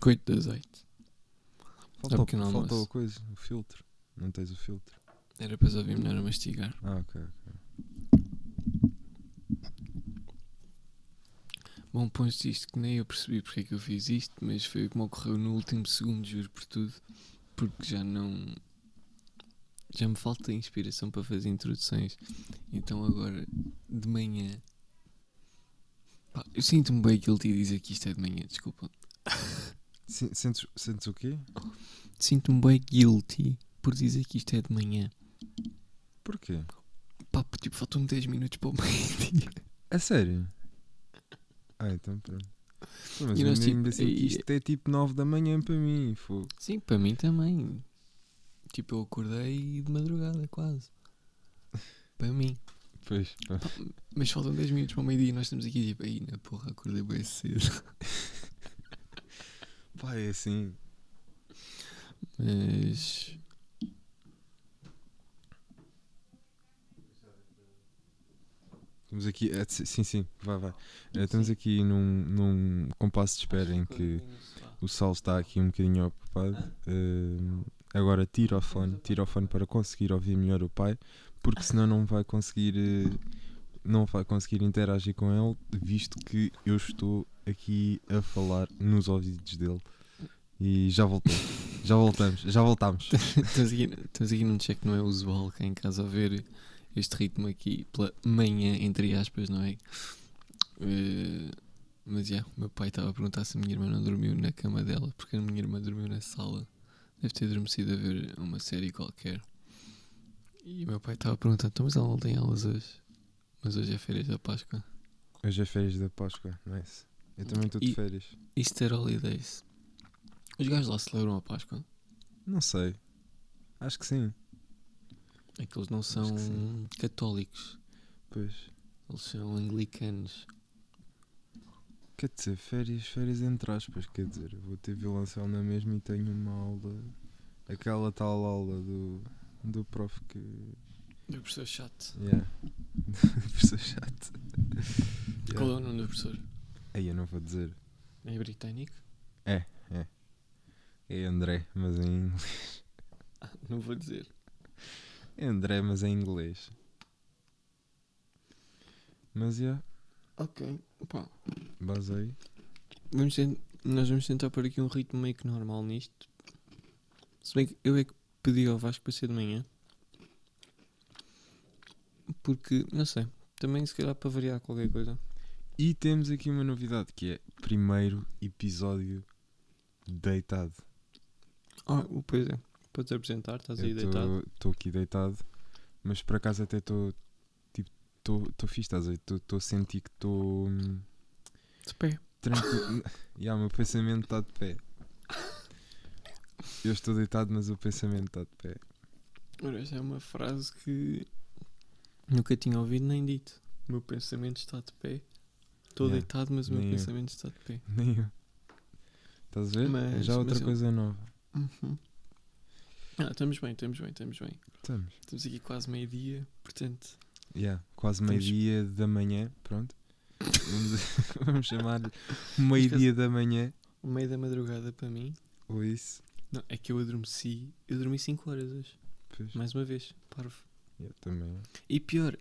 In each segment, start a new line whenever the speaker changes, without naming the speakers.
biscoito de azeite.
Falta,
um
o- falta a coisa, o filtro. Não tens o filtro.
Era para ouvir melhor a mastigar.
Ah, ok. ok.
Bom, posto isto que nem eu percebi porque é que eu fiz isto, mas foi como ocorreu no último segundo, juro por tudo, porque já não. Já me falta inspiração para fazer introduções. Então agora, de manhã. Pá, eu sinto-me bem guilty dizer que isto é de manhã, desculpa.
Se- Sentes, sentes o quê?
Sinto-me bem guilty por dizer que isto é de manhã.
Porquê?
Pá, porque, tipo, faltam 10 minutos para o meio-dia.
A sério? Ah, então pronto. Pô, Mas
E nós, tipo,
assim
e-
isto é tipo 9 da manhã para mim. Fogo.
Sim, para mim também. Tipo, eu acordei de madrugada quase. Para mim.
Pois, pá.
Mas faltam 10 minutos para o meio-dia e nós estamos aqui tipo, aí na porra, acordei bem cedo.
Pá, é assim.
Mas.
Estamos aqui. é, sim, sim, vai, vai. Eh, estamos aqui num, num compasso de espera em que o Sal está aqui um bocadinho ocupado. Eh, agora tira o fone, tira o fone para conseguir ouvir melhor o pai, porque senão não vai conseguir. eh, não vai conseguir interagir com ele, visto que eu estou aqui a falar nos ouvidos dele. E já voltou. Já voltamos, já voltamos.
estamos, aqui, num check não é usual cá em casa a ver este ritmo aqui pela manhã, entre aspas, não é? Eh, mas já, o meu pai estava a perguntar se a minha irmã não dormiu na cama dela, porque a minha irmã dormiu na sala. Deve ter adormecido a ver uma série qualquer. E o meu pai estava a perguntar, então, mas ela não tem aulas hoje? Mas hoje é férias da Páscoa.
Hoje é férias da Páscoa, nice. Eu também estou de
E-
férias.
Easter Holidays. Os gajos lá celebram a Páscoa?
Não sei. Acho que sim.
É que eles não
que
são
sim.
católicos,
Pois.
eles são anglicanos.
Quer dizer, férias, férias entre aspas, quer dizer, eu vou ter violoncelo na mesma e tenho uma aula, aquela tal aula do, do prof que.
Do professor chato.
Yeah. Professor chato.
Qual é
Yeah.
o nome do professor?
Aí eu não vou dizer.
É britânico?
É André, mas em inglês.
Não vou dizer.
É André, mas em inglês. Mas yeah,
Ok. Pá,
basei.
vamos ten- nós vamos tentar pôr aqui um ritmo meio que normal nisto. Se bem que eu é que pedi ao Vasco para ser de manhã. Porque, não sei, também se calhar para variar qualquer coisa.
E temos aqui uma novidade que é primeiro episódio deitado.
Ah, pois é. Podes apresentar, estás aí deitado.
Estou aqui deitado, mas por acaso até estou tipo, estou fixe, estás a ver? Estou a sentir que estou hum,
De pé.
tranquilo. Já, o meu pensamento está de pé. Eu estou deitado, mas o pensamento está de pé.
Ora, essa é uma frase que nunca tinha ouvido nem dito. O meu pensamento está de pé. Estou
Yeah,
deitado, mas o meu
nem eu.
pensamento está de pé.
Nem eu. Estás a ver?
Mas-
Já outra
mas eu-
coisa nova.
Uhum. Ah, estamos bem, estamos bem, estamos bem.
Estamos.
Estamos aqui quase meio-dia, portanto.
Yeah, quase
Estamos-
meio-dia da manhã, pronto. Vamos, vamos chamar meio-dia da manhã.
O meio da madrugada para mim.
Ou isso.
Não, é que eu adormeci. Eu dormi 5 horas hoje.
Pois.
Mais uma vez. Parvo.
Eu também.
E pior,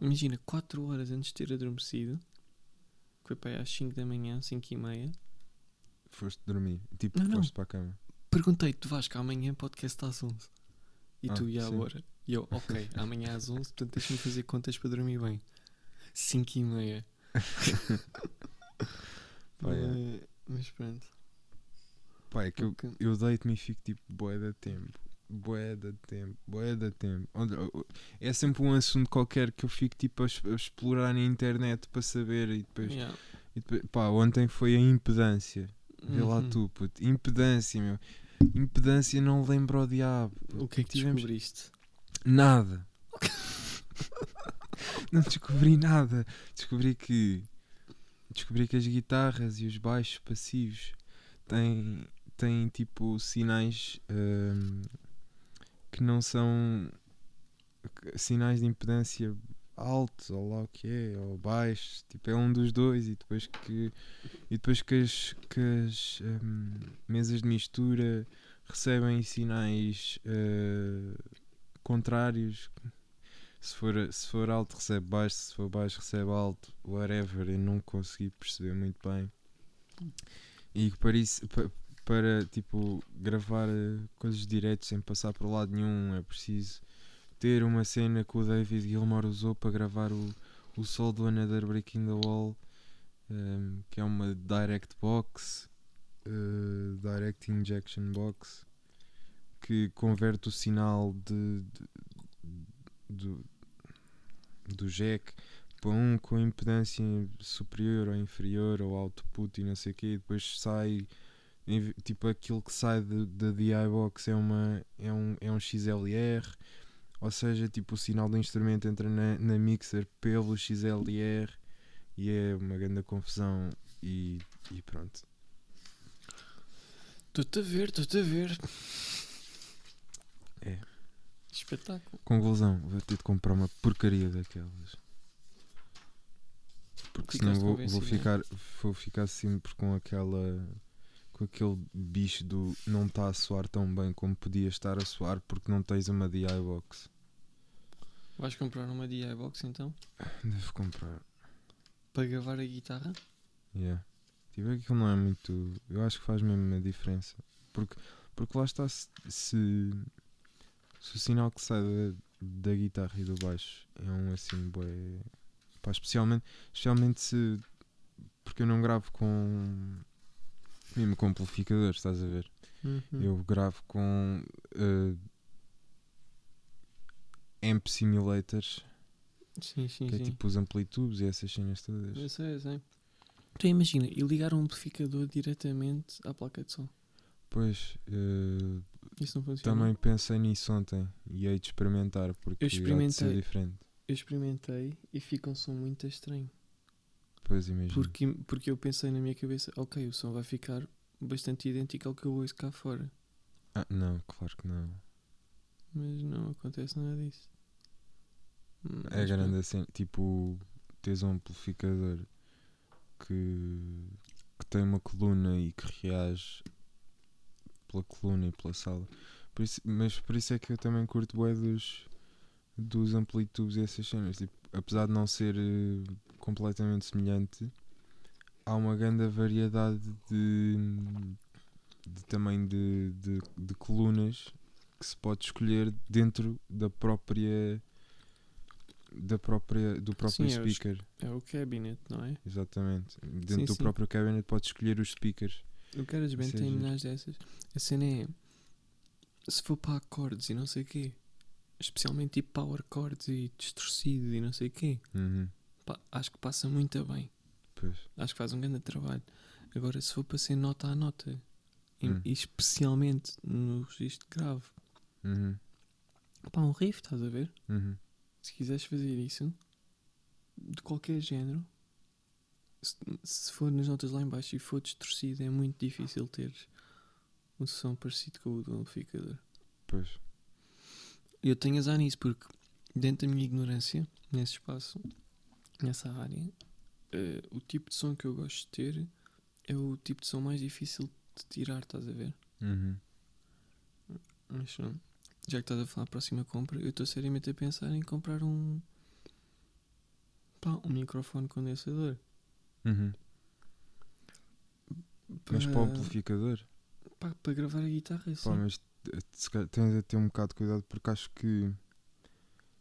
imagina, 4 horas antes de ter adormecido. que Foi para aí às 5 da manhã, 5 e meia.
Foste dormir. Tipo,
Não, não.
foste para a cama.
Perguntei-te, Vasco, amanhã podcast às 11. E
Ah,
tu, e agora? E eu, ok, amanhã às 11, portanto deixa-me fazer contas para dormir bem. 5 e meia.
Pá, é.
mas, pronto.
Pá, é que eu, eu deito-me e fico tipo, boé da tempo. Boé da tempo, boé da tempo. É sempre um assunto qualquer que eu fico tipo a, a explorar na internet para saber e depois,
Yeah.
e depois- Pá, ontem foi a impedância. Vê lá
Uhum.
tu, puto. Impedância, meu. Impedância não lembra o diabo.
O que é que
Tivemos-
descobriste?
Nada. não descobri nada. Descobri que. Descobri que as guitarras e os baixos passivos têm, têm tipo sinais hum, que não são sinais de impedância alto, ou lá o que é, ou baixo, tipo é um dos dois e depois que e depois que as, que as hum, mesas de mistura recebem sinais eh, contrários. Se for, se for alto recebe baixo, se for baixo recebe alto, whatever, eu não consegui perceber muito bem. E para isso, para tipo gravar eh, coisas diretas sem passar por lado nenhum, é preciso ter uma cena que o David Gilmour usou para gravar o, o sol do Another Breaking the Wall, ehm, que é uma direct box, eh, direct injection box, que converte o sinal de, de- do, jack para um com impedância superior ou inferior ou output e não sei o quê, e depois sai tipo aquilo que sai da DI box é, uma, é, um, é um XLR ou seja, tipo o sinal do instrumento entra na, na mixer pelo XLR e é uma grande confusão e, e pronto.
Estou-te a ver, estou-te a ver.
É.
Espetáculo.
Conclusão, vou ter de comprar uma porcaria daquelas. Porque senão
Ficaste
vou, vou
convencido,
ficar, vou ficar sempre com aquela com aquele bicho do não está a soar tão bem como podia estar a soar porque não tens uma DI box.
Vais comprar uma DI box então?
Devo comprar.
Para gravar a guitarra?
Yeah. Tipo, aquilo não é muito. Eu acho que faz mesmo uma diferença. Porque, porque lá está, se, se, se o sinal que sai da, da guitarra e do baixo é um assim, bué. Pá, especialmente, especialmente se. Porque eu não gravo com. Mesmo com amplificadores, estás a ver?
Uhum.
Eu gravo com. eh, amp simulators,
Sim, sim,
que é
sim.
tipo os amplitubes e essas cenas todas.
Eu sei, eu sei. Então imagina, e ligar um amplificador diretamente à placa de som.
Pois, eh,
Isso não funciona?
Também pensei nisso ontem e hei de experimentar porque
Eu experimentei.
diferente.
Eu experimentei e fica um som muito estranho.
Pois imagino.
Porque, porque eu pensei na minha cabeça, ok, o som vai ficar bastante idêntico ao que eu ouço cá fora.
Ah, não, claro que não.
Mas não acontece nada disso.
É
mas
grande
pronto.
assim, tipo, tens um amplificador que, que tem uma coluna e que reage pela coluna e pela sala. Por isso, mas por isso é que eu também curto bué dos, dos amplitubes e essas cenas. Tipo, apesar de não ser eh, completamente semelhante, há uma grande variedade de, de também de, de, de colunas que se pode escolher dentro da própria da própria do próprio
Sim, é os-
speaker
É o cabinet, não é?
exatamente dentro
Sim,
do
sim.
próprio cabinet pode escolher os speakers
O GarageBand
é
tem milhares dessas. A cena é. Se for para acordes e não sei o quê, especialmente tipo power chords e distorcido e não sei o quê,
Uhum,
pá, acho que passa muito bem.
pois
Acho que faz um grande trabalho. Agora, se for para ser nota a nota,
Hum.
e especialmente no registro grave,
Uhum,
pá, um riff, estás a ver?
uhum.
Se quiseres fazer isso, de qualquer género, se, se for nas notas lá em baixo e for distorcido, é muito difícil ter um som parecido com o do amplificador.
pois
Eu tenho azar nisso porque, dentro da minha ignorância, nesse espaço, nessa área, eh, o tipo de som que eu gosto de ter é o tipo de som mais difícil de tirar, estás a ver?
Uhum.
Mas já que estás a falar a próxima compra, eu estou seriamente a pensar em comprar um. Pá, um microfone condensador.
Uhum. mas para o amplificador
pá, para gravar a guitarra.
Pá, mas eh, tens de ter um bocado de cuidado porque acho que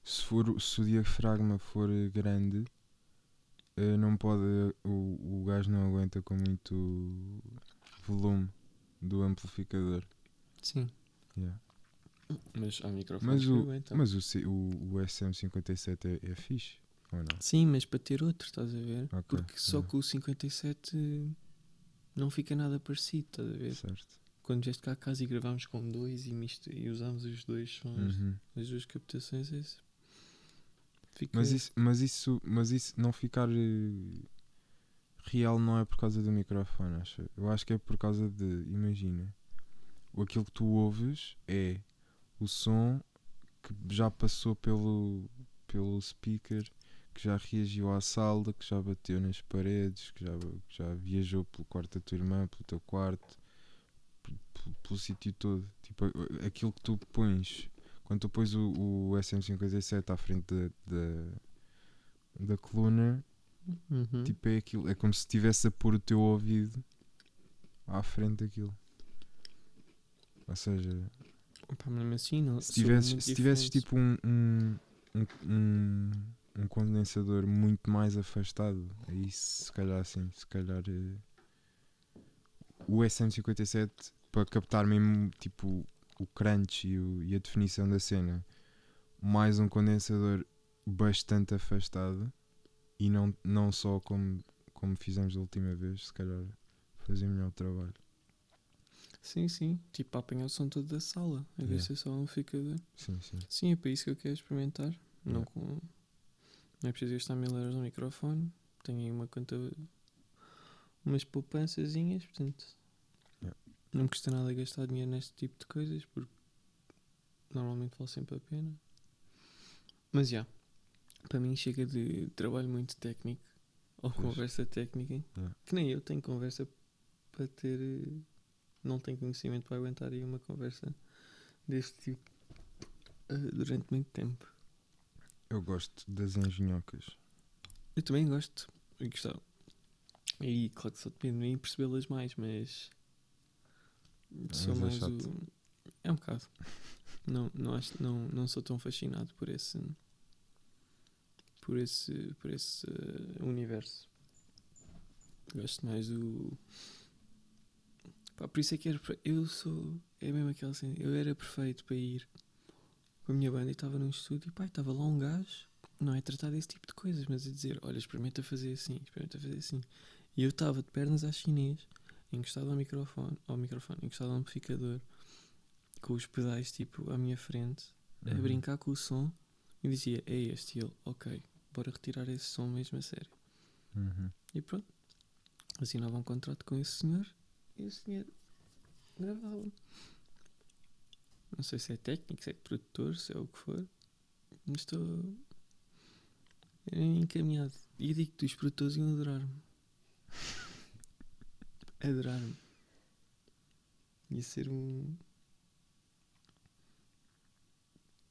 se, for, se o diafragma for grande não pode o, o gajo não aguenta com muito volume do amplificador
Sim.
Yeah.
Mas há microfones
mas
que
o,
aguentam.
mas o, o, o SM57 é, é fixe ou não?
Sim, mas para ter outro, estás a ver?
Ok,
Porque só
yeah.
com o 57 não fica nada parecido, estás a ver?
certo
Quando vieste cá a casa e gravámos com dois e, misto, e usámos os dois sons,
Uhum.
as duas captações, esse
mas, isso, mas, isso, mas isso não ficar eh, real não é por causa do microfone, acho. Eu acho que é por causa de, imagina, o aquilo que tu ouves é o som que já passou pelo, pelo speaker que já reagiu à sala, que já bateu nas paredes, que já, que já viajou pelo quarto da tua irmã, pelo teu quarto, p- p- pelo sítio todo. Tipo, aquilo que tu pões, quando tu pões o, o SM57 à frente da, da, da coluna,
Uhum.
tipo, é aquilo, é como se estivesse a pôr o teu ouvido à frente daquilo. Ou seja,
mesmo assim, não,
se tivesses, se tivesses tipo um, um, um, um, condensador muito mais afastado, aí se calhar assim, se calhar eh, o SM57 para captar mesmo tipo o crunch e, o- e a definição da cena, mais um condensador bastante afastado e não, não só como, como fizemos da última vez, se calhar fazia melhor o trabalho.
Sim, sim. Tipo, apanhar o som todo da sala. Vez de
Yeah.
ser só um amplificador.
Sim, sim.
Sim, é para isso que eu quero experimentar. Não,
Yeah.
com, não é preciso gastar mil euros no microfone. Tenho aí uma conta. umas poupançazinhas, portanto.
Yeah.
Não me custa nada gastar dinheiro neste tipo de coisas porque normalmente vale sempre a pena. Mas já. para mim chega de trabalho muito técnico ou
Pois.
conversa técnica.
Yeah.
Que nem eu tenho conversa para ter. eh, Não tenho conhecimento para aguentar aí uma conversa deste tipo eh, durante muito tempo.
Eu gosto das engenhocas.
Eu também gosto. E gostava. E claro que só depende de mim percebê-las mais, mas. Sou
é
mais
chato.
o. É um bocado. Não, não, acho, não, não sou tão fascinado por esse. Por esse. Por esse eh, universo. Gosto mais do. Pá, por isso é que era. Eu sou. É mesmo aquela cena. Eu era perfeito para ir com a minha banda e estava num estúdio e pá, estava lá um gajo não é tratar desse tipo de coisas, mas a dizer, olha, experimenta fazer assim, experimenta fazer assim. E eu estava de pernas à chinês, encostado ao microfone, ao microfone, encostado ao amplificador, com os pedais tipo à minha frente, a
Uhum.
brincar com o som e dizia, é este, e ele, ok, bora retirar esse som mesmo a sério.
Uhum.
E pronto, assinava um contrato com esse senhor e o senhor gravava. Não sei se é técnico, se é produtor, se é o que for, mas estou encaminhado. E digo-te, os produtores iam adorar-me. Adorar-me. Ia ser um.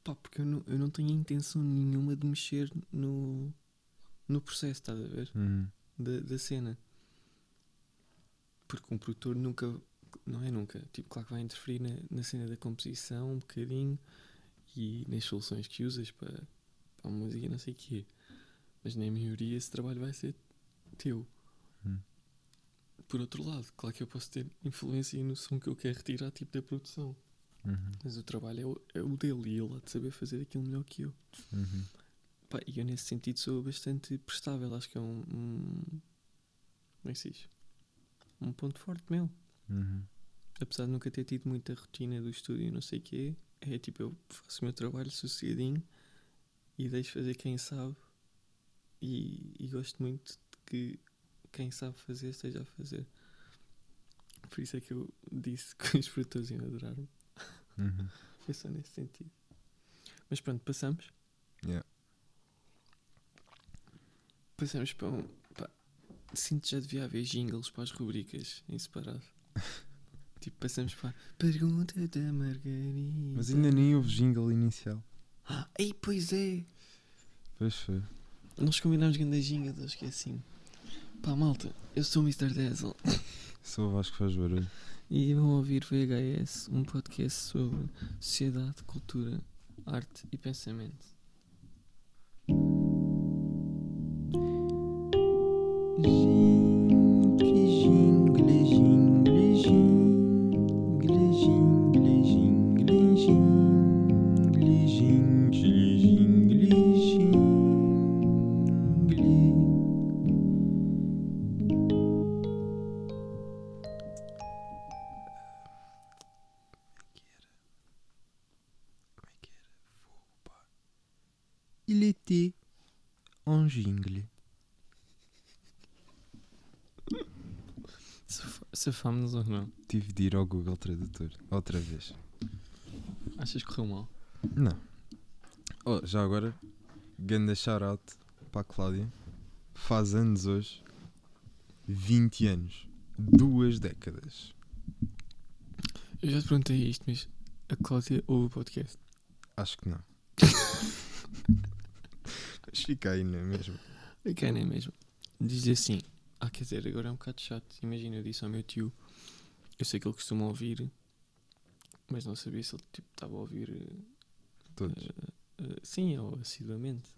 Pá, porque eu não, eu não tenho intenção nenhuma de mexer no, no processo, estás a ver?
Uhum.
da, da cena. Porque um produtor nunca, não é nunca, tipo, claro que vai interferir na, na cena da composição um bocadinho e nas soluções que usas para, para a música e não sei o quê. Mas na maioria esse trabalho vai ser teu.
Hum.
Por outro lado, claro que eu posso ter influência no som que eu quero retirar, tipo da produção.
Uhum.
Mas o trabalho é o, é o dele e ele há de saber fazer aquilo melhor que eu.
Uhum.
Pá, e eu nesse sentido sou bastante prestável. Acho que é um. um como é que se diz? Um ponto forte meu.
Uhum.
Apesar de nunca ter tido muita rotina do estúdio e não sei o quê, é tipo, eu faço o meu trabalho sossegadinho e deixo fazer quem sabe. E, e gosto muito de que quem sabe fazer esteja a fazer. Por isso é que eu disse que os produtores iam adorar-me.
Uhum.
Foi só nesse sentido. Mas pronto, passamos.
Yeah.
Passamos para um. Pá, sinto que já devia haver jingles para as rubricas em separado. tipo, passamos para. a Pergunta da Margarida.
Mas ainda nem houve jingle inicial.
Ah, ei, pois é!
Pois foi.
Nós combinamos grande jingle, eu esqueci. Pá, malta, eu sou o Mr. Dazzle
Só o Vasco faz barulho.
e vão ouvir VHS, um podcast sobre sociedade, cultura, arte e pensamento.
Ao Google Tradutor outra vez.
Achas que correu mal?
Não. Oh, já agora, ganda shout-out para a Cláudia, faz anos hoje, 20 anos, duas décadas.
Eu já te perguntei isto, mas a Cláudia ouve o podcast.
Acho que não. Mas fica aí, não é mesmo?
Ok, não é mesmo? Diz assim, ah, quer dizer, agora é um bocado chato. Imagina, eu disse ao meu tio, eu sei que ele costuma ouvir, mas não sabia se ele tipo, estava a ouvir eh,
Todos.
eh, eh, sim, ou assiduamente.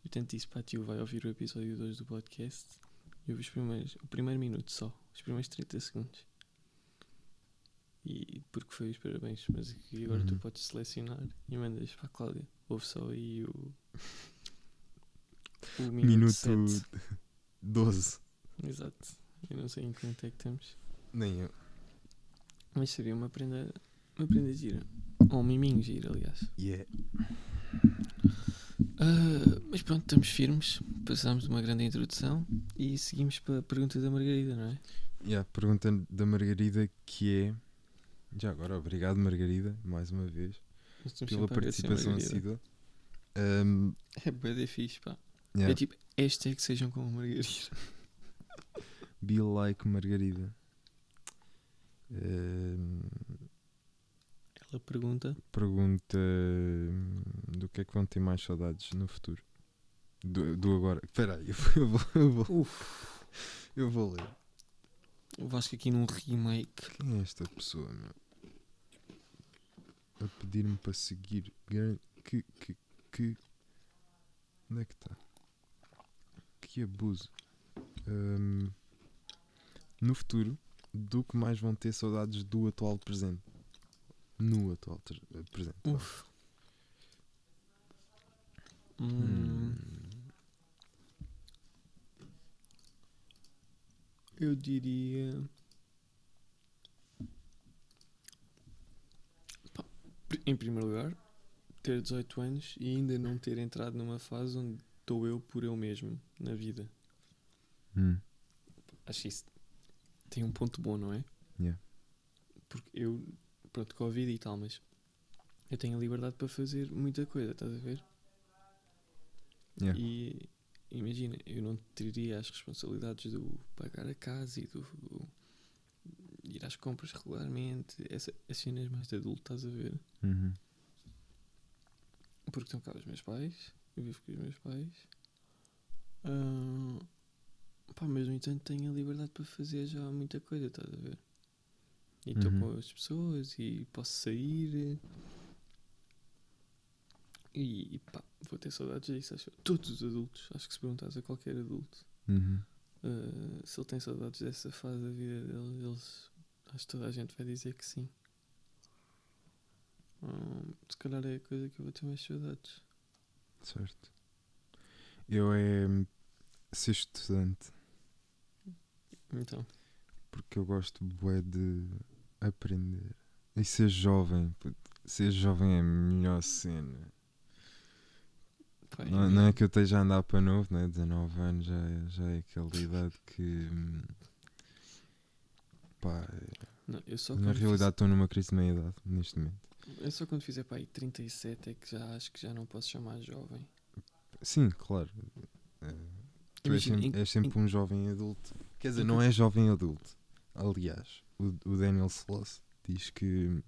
E portanto disse, pá, tio, vai ouvir o episódio 2 do podcast e ouve os primeiros, o primeiro minuto só, os primeiros 30 segundos. E porque foi os parabéns, mas aqui agora tu
Uhum.
podes selecionar e mandas para a Cláudia. Ouve só aí o. O minuto,
Minuto
sete.
12.
Exato. Eu não sei em quanto é que estamos.
Nem eu.
Mas seria uma prenda. Uma prenda gira. Ou um miminho gira, aliás.
Yeah.
Ah, mas pronto, estamos firmes. Passámos de uma grande introdução e seguimos para a pergunta da Margarida, não é?
Yeah, pergunta da Margarida que é. Já agora, obrigado Margarida, mais uma vez, pela participação assídua. Um,
É de fixe, pá.
yeah,
É tipo, hashtag que sejam como a Margarida.
Be like Margarida. Um,
Ela pergunta.
pergunta hum, do que é que vão ter mais saudades no futuro. Do, do agora. Espera aí, eu vou, eu, vou,
Uf,
eu vou ler.
o Vasco aqui num remake.
Quem é esta pessoa, meu? A pedir-me para seguir. Que, que, que. Onde é que está? Que abuso. Hum, no futuro, do que mais vão ter saudades do atual presente? No atual eh, presente.
Uf. Hum, eu diria. Pá, Em primeiro lugar, ter 18 anos e ainda não ter entrado numa fase onde estou eu por eu mesmo na vida.
hum,
Acho isso tem um ponto bom, não é?
Yeah.
Porque eu, pronto, Covid e tal, mas eu tenho a liberdade para fazer muita coisa, estás a ver?
yeah.
E imagina, eu não teria as responsabilidades do pagar a casa e do ir às compras regularmente, essa, as cenas mais de adulto, estás a ver?
Uhum.
Porque estão cá os meus pais, eu vivo com os meus pais. Ah, pá, mas no entanto tenho a liberdade para fazer já muita coisa, estás a ver? E estou
Uhum.
com as pessoas e posso sair. E, e pá, vou ter saudades disso. Acho. Todos os adultos, acho que se perguntares a qualquer adulto
Uhum.
ah, se ele tem saudades dessa fase da vida dele, eles, acho que toda a gente vai dizer que sim. Ah, se calhar é a coisa que eu vou ter mais saudades.
Certo. Eu é hum, ser estudante.
Então,
Porque eu gosto bué de aprender. E ser jovem. puto. Ser jovem é a melhor cena. Não, não é que eu esteja a andar para novo, né? 19 anos já é, já é aquela idade que. Pá,
não,
na realidade estou numa crise de meia idade neste momento.
Fiz, eu só quando fizer pá, aí 37 é que já acho que já não posso chamar jovem.
Sim, claro. É, tu és
Imagina,
sempre,
em-
és sempre um jovem adulto. Quer dizer, não é jovem adulto. Aliás, o, o Daniel Sloss diz que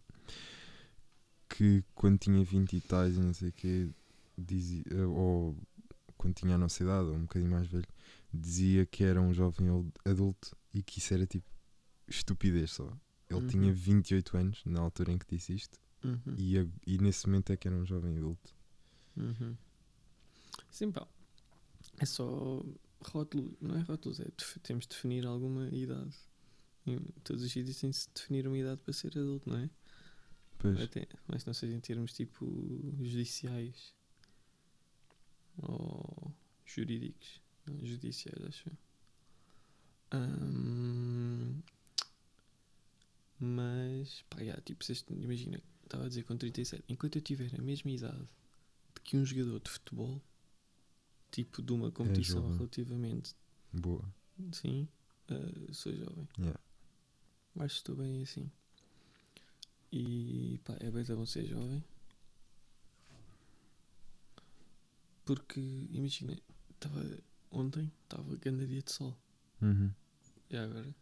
que quando tinha 20 e tais e não sei o quê, dizia, ou quando tinha a nossa idade, ou um bocadinho mais velho, dizia que era um jovem adulto e que isso era tipo estupidez só. Ele
Uhum.
tinha 28 anos na altura em que disse isto
Uhum.
e, a- e nesse momento é que era um jovem adulto.
Uhum. Sim, pá. É só rótulo, não é rótulos, é temos de definir alguma idade. Em todos os sítios tem-se de definir uma idade para ser adulto, não é?
Pois,
Até, mas não seja em termos tipo judiciais ou jurídicos. Não, judiciais, acho eu. Ahm, mas, pá, já, tipo, se este- imagina, estava a dizer com 37, enquanto eu tiver a mesma idade de que um jogador de futebol, tipo de uma competição
jovem.
relativamente,
boa.
sim, ah, sou jovem.
Yeah.
Que estou bem assim. E pá, é bem bom ser jovem. Porque, imagina, estava ontem, estava grande dia de sol.
Uhum.
E agora,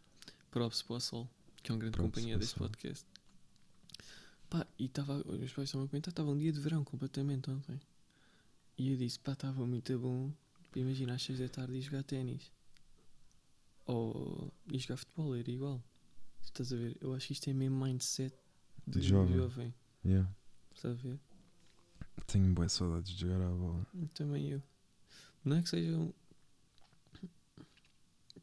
props para o sol, que é uma grande
Props
companhia deste podcast. Pá, e estava, os meus pais estavam a comentar, estava um dia de verão completamente ontem. E eu disse, pá, estava muito bom, para imaginar às 6 da tarde e jogar ténis. Ou e jogar futebol, era igual. Estás a ver? Eu acho que isto é mesmo mindset de,
jovem.
jovem.
Yeah.
Estás a ver?
Tenho boas saudades de jogar à bola.
Também eu. Não é que seja um.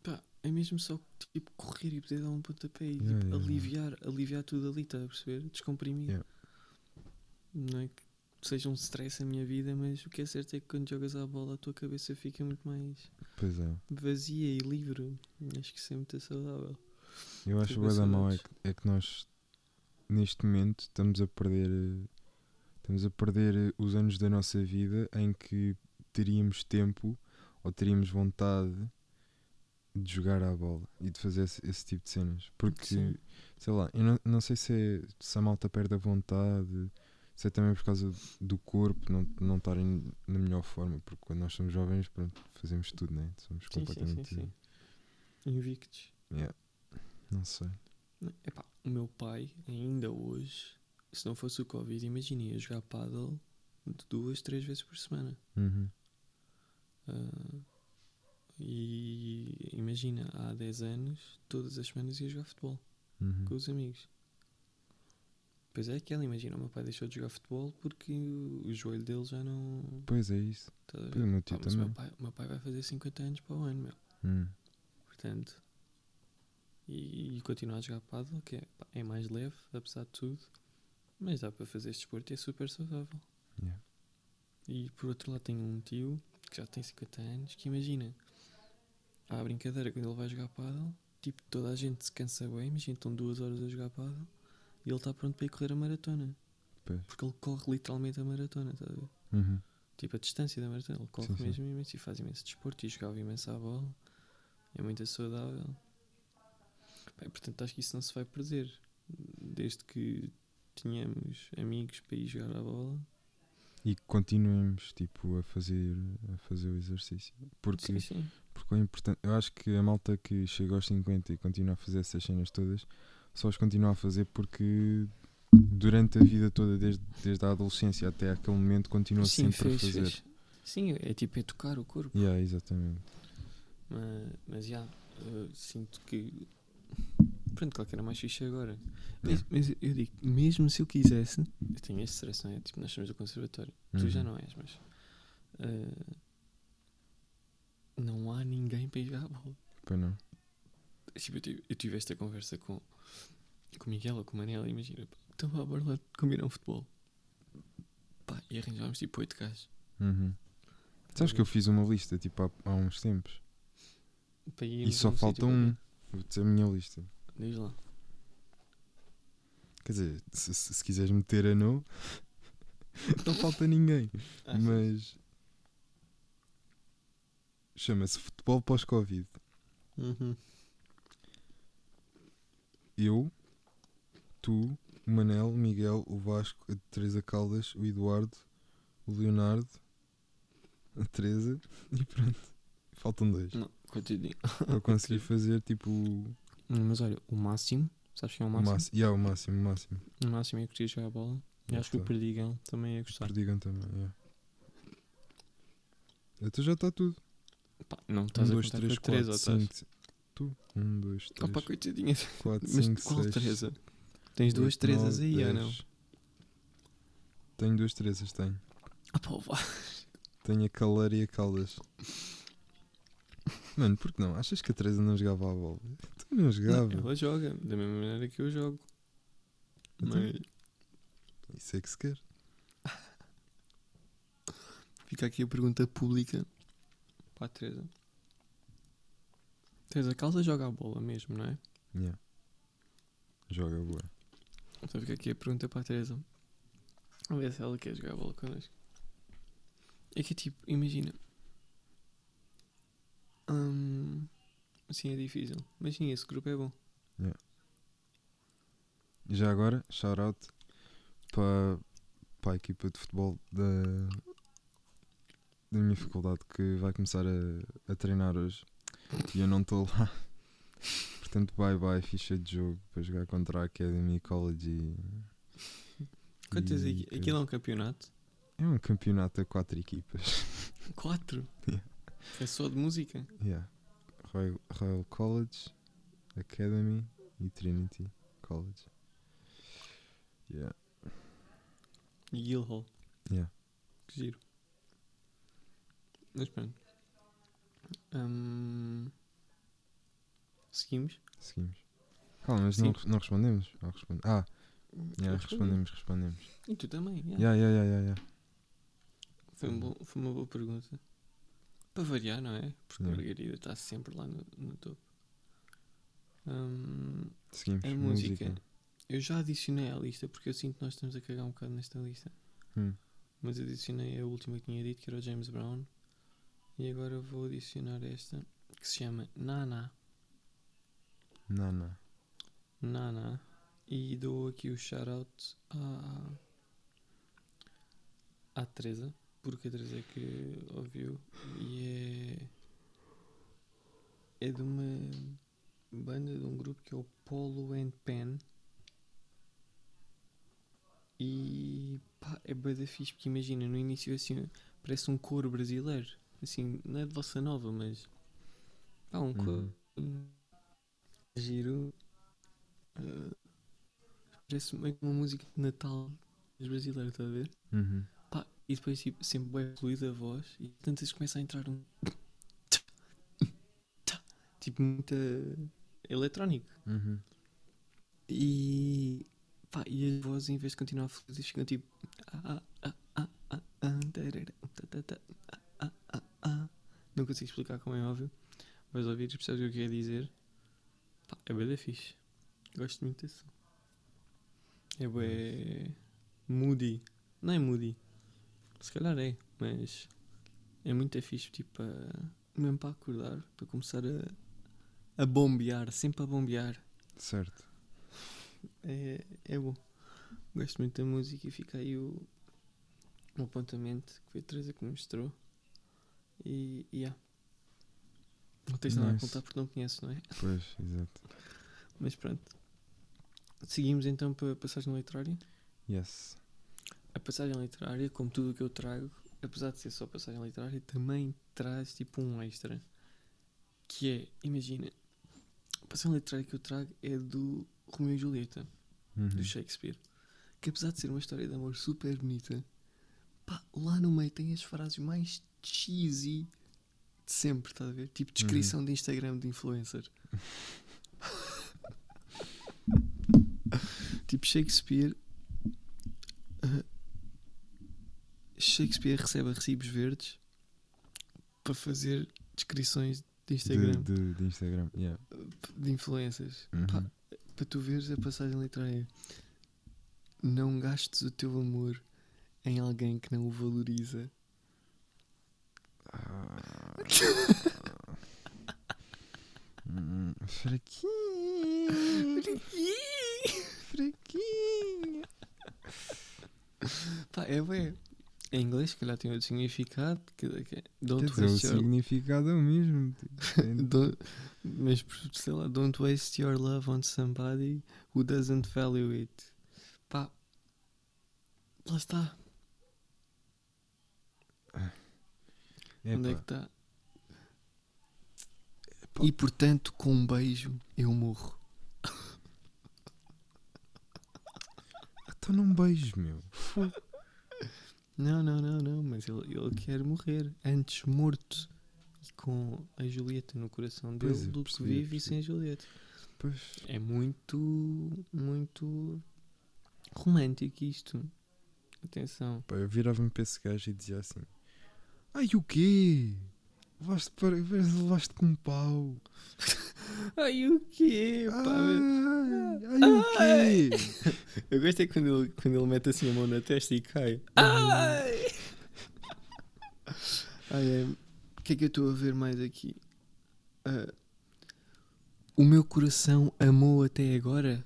Pá, é mesmo só tipo correr e poder dar um pontapé e
Yeah,
tipo,
yeah,
aliviar, aliviar tudo ali, estás a perceber? Descomprimir. Não é que seja um stress a minha vida, mas o que é certo é que quando jogas à bola a tua cabeça fica muito mais
é.
vazia e livre. Acho que isso é muito saudável.
Eu acho que o mal é que, é que nós neste momento estamos a perder eh, estamos a perder eh, os anos da nossa vida em que teríamos tempo ou teríamos vontade de jogar à bola e de fazer esse, esse tipo de cenas. Porque,
Sim.
sei lá, eu não, não sei se, é, se a malta perde a vontade, se é também por causa do corpo não, não estarem na melhor forma, porque quando nós somos jovens, pronto, fazemos tudo, né? Somos
Sim, sim, sim,
completamente.
sim. Invictos.
Yeah. Não sei.
Epá, o meu pai, ainda hoje, se não fosse o Covid, imagina, ia jogar paddle de duas, três vezes por semana.
Uhum.
Ah, e imagina, há 10 anos, todas as semanas ia jogar futebol
Uhum.
com os amigos. Pois é aquela, imagina, o meu pai deixou de jogar futebol porque o, joelho dele já não.
Pois é isso.
A
Pois, meu tio
mas o meu
também.
pai, o meu pai vai fazer 50 anos para o ano, meu.
Hum.
Portanto, e, e continuar a jogar paddle, que é, é mais leve, apesar de tudo, mas dá para fazer este desporto e é super saudável.
Yeah.
E por outro lado, tenho um tio que já tem 50 anos que imagina, há a brincadeira quando ele vai jogar paddle, tipo, toda a gente se cansa bem, imagina, estão duas horas a jogar paddle e ele está pronto para ir correr a maratona.
Pois.
Porque ele corre literalmente a maratona, estás a ver?
Uhum.
Tipo, a distância da maratona, ele corre
Sim, sim.
mesmo imenso e faz imenso desporto e jogava imenso à bola. É muito saudável. Bem, portanto, acho que isso não se vai perder. Desde que tenhamos amigos para ir jogar à bola.
E continuemos tipo, a, fazer, a fazer o exercício. Porque,
Sim, sim.
porque é importante. Eu acho que a malta que chega aos 50 e continua a fazer essas cenas todas só as continua a fazer porque durante a vida toda, desde, desde a adolescência até aquele momento, continua
Sim,
sempre a
fez,
fazer.
fez. Sim, é tipo é tocar o corpo.
Yeah, exatamente.
Mas, mas já, eu sinto que. Pronto, claro que era mais fixe agora.
Yeah.
Mas, mas eu digo, mesmo se eu quisesse, eu tenho este stress, não é? Tipo, nós somos do conservatório. Tu já
Uhum.
não és, mas. ah, não há ninguém para jogar a bola.
Pois não.
Tipo, eu, tive, eu tive esta conversa com, com o Miguel ou com o Manela. Imagina, pá, então vá, bora lá combinar um futebol. Pá, e arranjámos tipo 8 gajos.
Uhum. Sabes que eu fiz uma lista tipo há, há uns tempos e só falta
sítio
um. Vou dizer a minha lista.
Diz lá.
Quer dizer, se, se, se quiseres meter a no, não falta ninguém.
Sim.
Mas chama-se Futebol pós-Covid.
Uhum.
Eu, tu, o Manel, o Miguel, o Vasco, a Teresa Caldas, o Eduardo, o Leonardo, a Teresa e pronto. Faltam dois.
Não, coitadinho.
Para conseguir fazer tipo o
Não, Mas olha, o máximo, sabes quem é o máximo?
máximo. Yeah, o máximo, o máximo.
O máximo é que curtia jogar a bola. E acho que o. Perdigão também ia gostar.
Perdigam também, yeah. Então já está tudo.
Pá, não
Um,
estás
dois,
a contar
três,
com a Teresa, ou estás?
cinco. Tu? Um, dois, três,
Opa, coitadinha.
quatro,
Mas
cinco,
qual
seis.
Teresa? Tens duas Teresas aí, ou não?
Tenho duas Teresas, tenho.
Ah, vá.
Tenho a Caleira e a Caldas. Mano, por que não? Achas que a Teresa não jogava a bola? Tu não jogava.
Não, ela joga, da mesma maneira que eu jogo.
Então-
Mas
Isso é que se quer.
fica aqui a pergunta pública para a Teresa. Teresa, a Calça joga a bola mesmo, não é?
Yeah. Joga boa.
Então fica aqui a pergunta para a Teresa. A ver se ela quer jogar a bola connosco. É que tipo, imagina. Hum, assim é difícil. Mas sim, esse grupo é bom.
E já agora, shout out para, para a equipa de futebol da, da minha faculdade que vai começar a, a treinar hoje e eu não estou lá. Portanto, bye bye, ficha de jogo para jogar contra a Academy College e.
Quantas
e coisa.
Aquilo é um campeonato?
É um campeonato a quatro equipas.
Quatro?
Yeah.
É só de música?
Yeah. Royal, Royal College, Academy e Trinity College. Yeah.
E Guildhall.
Yeah.
Que giro. Mas pronto. Hum, Seguimos?
Seguimos. Calma, mas não, não respondemos? Ou responde- Ah, yeah, respondemos, respondemos.
E tu também, yeah.
Yeah, yeah, yeah, yeah, yeah.
Foi, um bom- foi uma boa pergunta. Para variar, não é? Porque a
Yeah.
Margarida está sempre lá no, no topo. Hum,
Seguimos.
a música. Eu já adicionei à lista porque eu sinto que nós estamos a cagar um bocado nesta lista.
Hum.
Mas adicionei a última que tinha dito, que era o James Brown. E agora vou adicionar esta, que se chama Nana.
Nana.
Nana. E dou aqui o shout-out à, à Teresa, porque a Teresa é que ouviu. E é. É de uma banda, de um grupo que é o Polo and Pen. E pá, é bada fixe, porque imagina, no início assim, parece um coro brasileiro. Assim, não é de Vossa Nova, mas. Pá, um coro. Giro. Uh, parece meio que uma música de Natal brasileira, está a ver?
Uhum.
Pá, e depois tipo, sempre bem fluida a voz e tantas começa a entrar um. Tipo, muita. eletrónico.
Uhum.
E. pá, e as vozes em vez de continuar fluidas ficam tipo. ah, ah, ah, ah, ah, tarara, ta, ta, ta, ah, ah, ah, ah. Não consigo explicar como é óbvio. Vais ouvir e percebes o que eu quero dizer. Pá, é bem da fixe. Gosto muito desse. som. É bem. moody. Não é moody. Se calhar é, mas. É muito fixe, tipo, para- mesmo para acordar, para começar a, a bombear, sempre a bombear.
Certo.
É, é bom. Gosto muito da música e fica aí o, o apontamento que foi a Teresa que me mostrou. E, e yeah. Não tens nada a
Nice.
contar porque não conheço, não é?
Pois, exato.
Mas pronto. Seguimos então para a passagem literária.
Yes.
A passagem literária, como tudo o que eu trago, apesar de ser só passagem literária, também traz tipo um extra. Que é, imagina, a passagem literária que eu trago é do Romeu e Julieta.
Uhum.
do Shakespeare, que apesar de ser uma história de amor super bonita, pá, lá no meio tem as frases mais cheesy de sempre, estás a ver? Tipo descrição de Instagram de influencer. tipo Shakespeare. ah, Shakespeare recebe recibos verdes para fazer descrições de Instagram
De, de, de Instagram, yeah.
de influencers.
Uhum.
Pá, para tu veres a passagem literária. Não gastes o teu amor em alguém que não o valoriza.
Hum, Fraquinho. Fraquinho.
Pá, é bué. Em inglês, se calhar tem outro significado. Que, que, é, don't
dizer, o
waste your...
significado é o mesmo. tipo,
don't, mas, sei lá, don't waste your love on somebody who doesn't value it. Pá, lá está.
É,
Onde é que está? E portanto, com um beijo, eu morro.
Então não beijo, meu.
Não, não, não, não, mas ele, ele quer morrer antes morto e com a Julieta no coração dele
Pois,
do que
percebi,
vive e
percebi.
sem a Julieta.
Pois.
É muito, muito romântico isto. Atenção.
Pá, eu virava-me para esse gajo e dizia assim: Ai, o quê? Levaste, para, levaste com um pau.
Ai, o quê? Pá,
Ai, ai, o quê?
eu gosto é quando ele, quando ele mete assim a mão na testa e cai. Ai! Ai, é, o que é que eu estou a ver mais aqui? Ah, o meu coração amou até agora?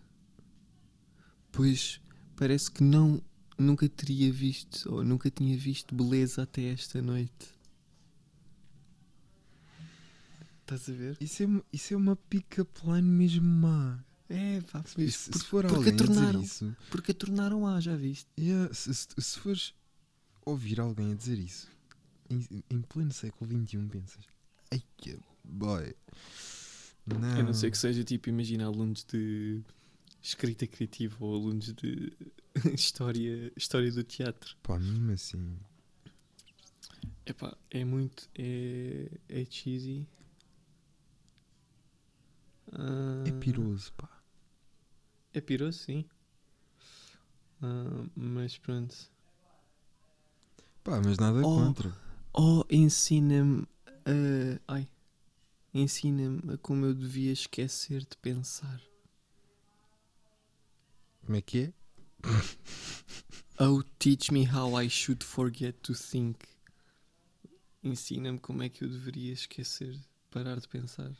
Pois parece que não nunca teria visto ou nunca tinha visto beleza até esta noite. Estás a ver?
Isso é, uma- isso é uma pick-up line mesmo má.
É, pá,
Se, se
por-
for
porque
alguém
a
a dizer
tornaram,
isso,
porque a tornaram A, já viste?
yeah, se, se, se fores ouvir alguém a dizer isso em, em pleno século XXI, pensas, ai que boy. Não.
A não ser que seja tipo, imagina, alunos de escrita criativa ou alunos de história, história do teatro.
Pá, mesmo assim.
Epá, é muito. É, é cheesy. Ah,
É piroso, pá.
É piroso, sim. Ah, mas pronto.
Pá, mas nada
Oh.
contra.
Oh, ensina-me a. Ai. Ensina-me a como eu devia esquecer de pensar.
Como é que é?
Oh, teach me how I should forget to think. Ensina-me como é que eu deveria esquecer, parar de pensar.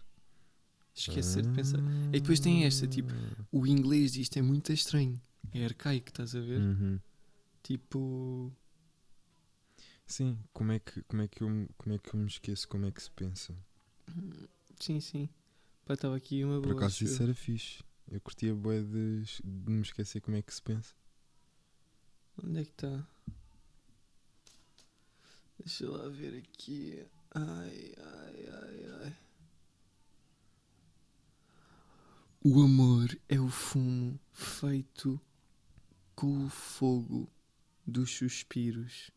Esquecer de pensar. E depois tem esta, tipo, O inglês disto é muito estranho. É arcaico, estás a ver?
Uhum.
Tipo.
Sim, como é, que, como, é que eu, me- como é que eu me esqueço como é que se pensa?
Sim, sim. Pá, estava aqui uma
Por
boa.
acaso
acho
isso
eu.
era fixe. Eu curtia bué de, de me esquecer como é que se pensa.
Onde é que está? Deixa lá ver aqui. Ai, ai, ai, O amor é o fumo feito com o fogo dos suspiros.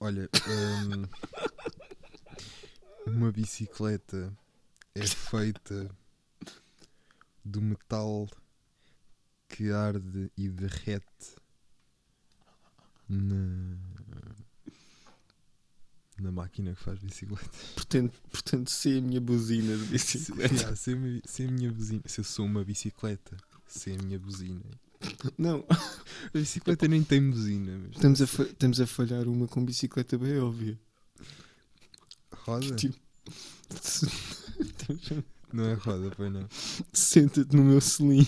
Olha, hum, uma bicicleta é feita do metal que arde e derrete na, na máquina que faz bicicleta.
Portanto, portanto, se a minha buzina de
Se,
bicicleta.
se, a minha buzina, se eu sou uma bicicleta, se a minha buzina.
Não,
A bicicleta nem tem buzina, mas
estamos a, estamos a falhar uma com bicicleta bem óbvia.
roda.
Tipo-
Não é roda, pois não.
Senta-te no meu selim.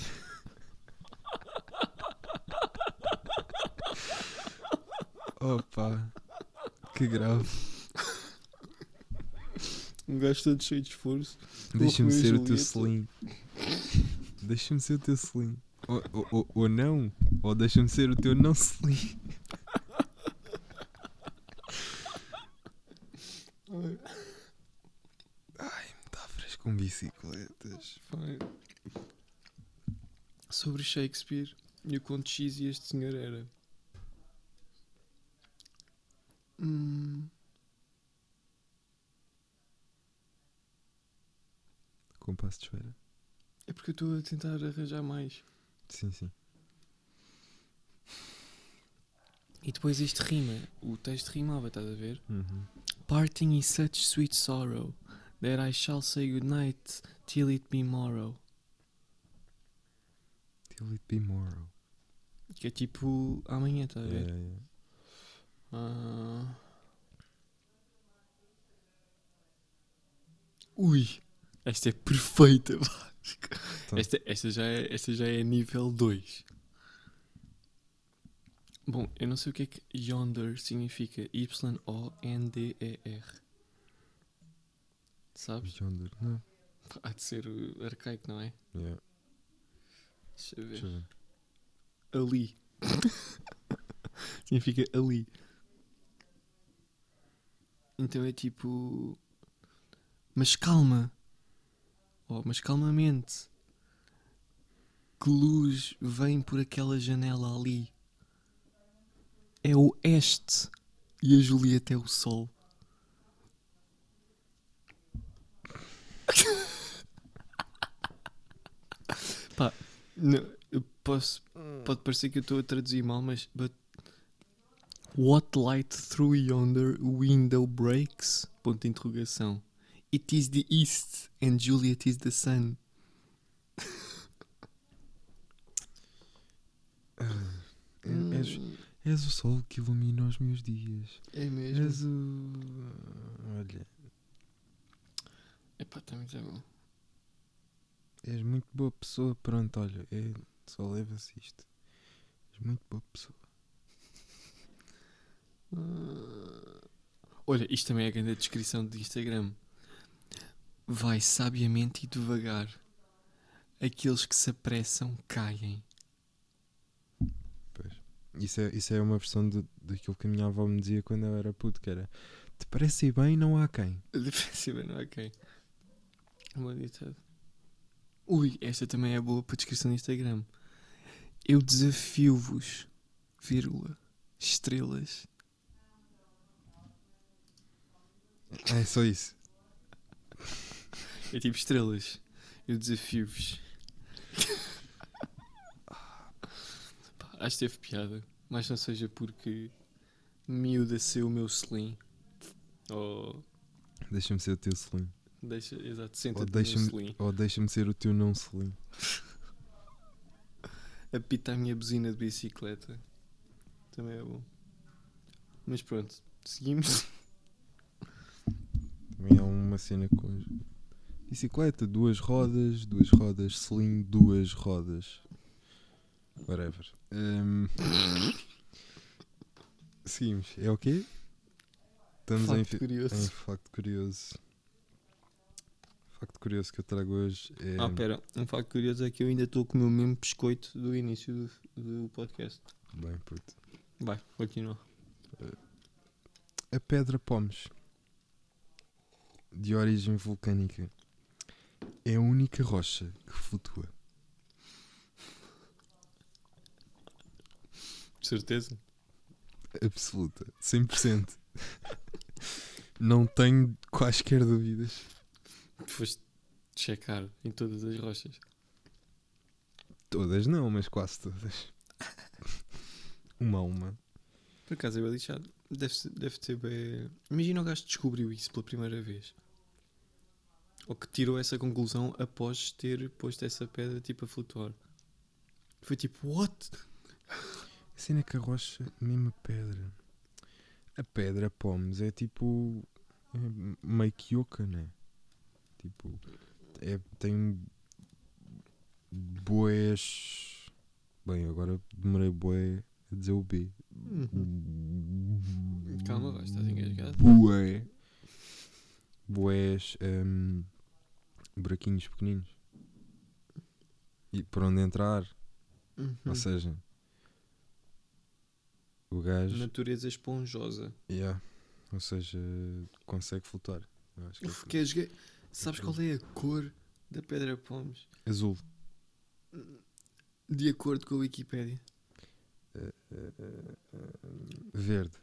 Opa, que grave.
Um gajo todo cheio de esforço.
Deixa-me ser o teu selim. Deixa-me ser o teu selim. Ou, ou, ou, ou não. Ou deixa-me ser o teu não selim. Ai, me está fresco com bicicletas.
Sobre Shakespeare e o quanto X e este senhor era. Hum,
Compasso de espera.
é porque eu estou a tentar arranjar mais.
Sim, sim.
E depois isto rima. O texto rimava, estás a ver?
Uhum.
Parting is such sweet sorrow that I shall say goodnight till it be morrow.
Till it be morrow.
Que é tipo amanhã, estás a ver?
Yeah, yeah.
Ah. Ui, esta é perfeita.
Então.
Esta, esta, já é, esta já é nível 2. Bom, eu não sei o que é que yonder significa. Y-O-N-D-E-R. Sabes?
Yonder. Não.
Há de ser arcaico, não é?
Yeah.
Deixa ver.
Deixa ver.
Ali. Significa ali. Então é tipo. Mas calma. Oh, mas calmamente. Que luz vem por aquela janela ali? É o este. E a Julieta é o sol. Pá, não, eu posso Pode parecer que eu estou a traduzir mal, mas. But what light through yonder window breaks? Ponto de interrogação. It is the east and Juliet is the sun.
É- És, és o sol que ilumina os meus dias.
é mesmo.
És o. Olha,
Epá, está muito bom.
és muito boa pessoa. Pronto, olha, é, só leva-se isto. És muito boa pessoa.
Ah, Olha, isto também é a grande descrição de Instagram. Vai sabiamente e devagar. Aqueles que se apressam caem.
Pois. Isso é, isso é uma versão de, daquilo que a minha avó me dizia quando eu era puto, que era te parece ir bem, não há quem.
Defensiva, não é quem? Ditado. Ui, esta também é boa para descrição no Instagram. Eu desafio-vos, vírgula, estrelas.
É só isso.
É tipo estrelas. Eu desafio-vos. Acho que teve piada. Mas não seja porque miúda ser o meu slim. Ou
Deixa-me ser o teu selim.
deixa, exato,
Ou
senta-te no
deixa-me
slim.
ou deixa ser o teu não selim.
Apita a minha buzina de bicicleta. Também é bom. Mas pronto, seguimos.
Também há uma cena com bicicleta, duas rodas, duas rodas, selim, duas rodas. Whatever. Hum, Seguimos. É o quê? Estamos em,
Facto
fi-
curioso.
em facto curioso. Facto curioso que eu trago hoje é.
Ah, pera, um facto curioso é que eu ainda estou a comer o mesmo biscoito do início do, do podcast.
Bem, puto.
Vai, continua.
A pedra Pomes, de origem vulcânica, é a única rocha que flutua.
Certeza?
Absoluta. 100%. Não tenho quaisquer dúvidas.
Foste checar em todas as rochas.
Todas não, mas quase todas. Uma a uma.
Por acaso é bem lixado. Deve, deve ter bem. Imagina o gajo que descobriu isso pela primeira vez. Ou que tirou essa conclusão após ter posto essa pedra tipo a flutuar. Foi tipo, what?
A cena é que a rocha, mesmo a pedra. A pedra Pomes é tipo. É meio que oca, né? Tipo. É, tem. Boés. Bem, agora demorei boé a dizer o B.
Calma, vai, estás engasgado.
Bué. Bués. hum, buraquinhos pequeninos. E por onde entrar.
Uhum.
Ou seja. O gajo.
Natureza esponjosa.
Yeah. Ou seja, consegue flutuar. Eu acho que é
Uf,
isso.
que é Sabes qual é a cor da pedra Pomes?
Azul.
De acordo com a Wikipédia.
Eh, eh, eh, verde.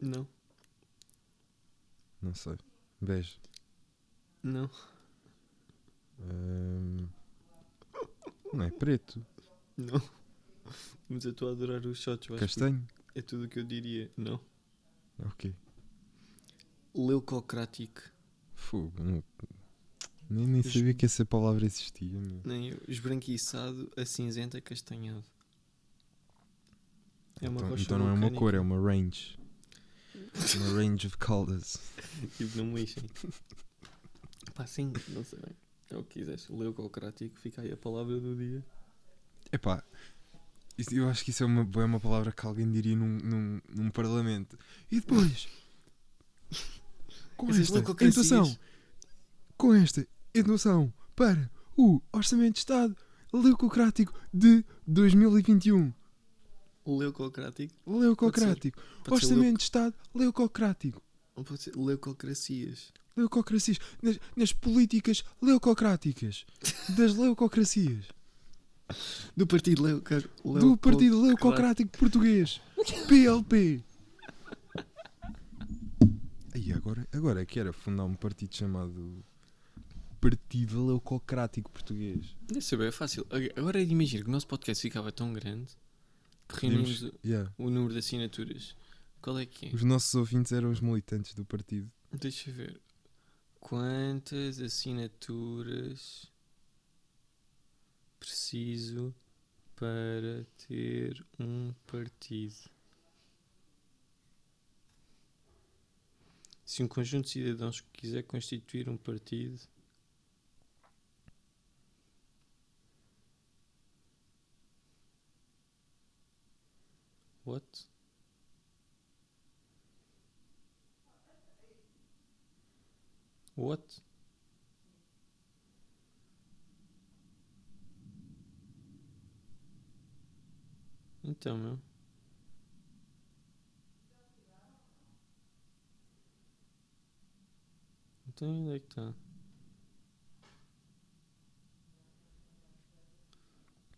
Não,
Não sei. Bege.
não.
Hum, não é preto.
Não. Mas eu estou a adorar os shots. eu acho que
Castanho.
É tudo o que eu diria. Não.
Ok.
Leucocrático.
Fogo. não- Nem, nem sabia que essa palavra existia. meu.
Nem eu. Esbranquiçado, acinzento, acastanhado. É uma
então,
rocha
então não é uma
vulcânica.
cor, é uma range. Uma range of colors.
Tipo, não me lixem. Pá, sim, não sei bem. É o que quiseres. Leucocrático, fica aí a palavra do dia.
Epá, isso- eu acho que isso é uma, é uma palavra que alguém diria num, num, num parlamento. E depois, com
Essas
esta intuação, com esta intuação para o Orçamento de Estado Leucocrático de 2021.
Leucocrático.
Leucocrático.
Pode ser
Orçamento de Estado Leucocrático.
leuco- ou pode ser leucocracias.
Leucocracias. Nas, nas políticas leucocráticas. Das leucocracias.
Do Partido Leuco...
do Partido Leucocrático Português. PLP. Aí agora, agora é que era fundar um partido chamado Partido Leucocrático Português.
Deve ser bem fácil. Ag- Agora imagina que o nosso podcast ficava tão grande que reunimos
yeah.
o número de assinaturas. Qual é que é?
Os nossos ouvintes eram os militantes do partido.
Deixa eu ver. Quantas assinaturas preciso para ter um partido? Se um conjunto de cidadãos quiser constituir um partido. What? What? Então, meu. Então, onde é que está?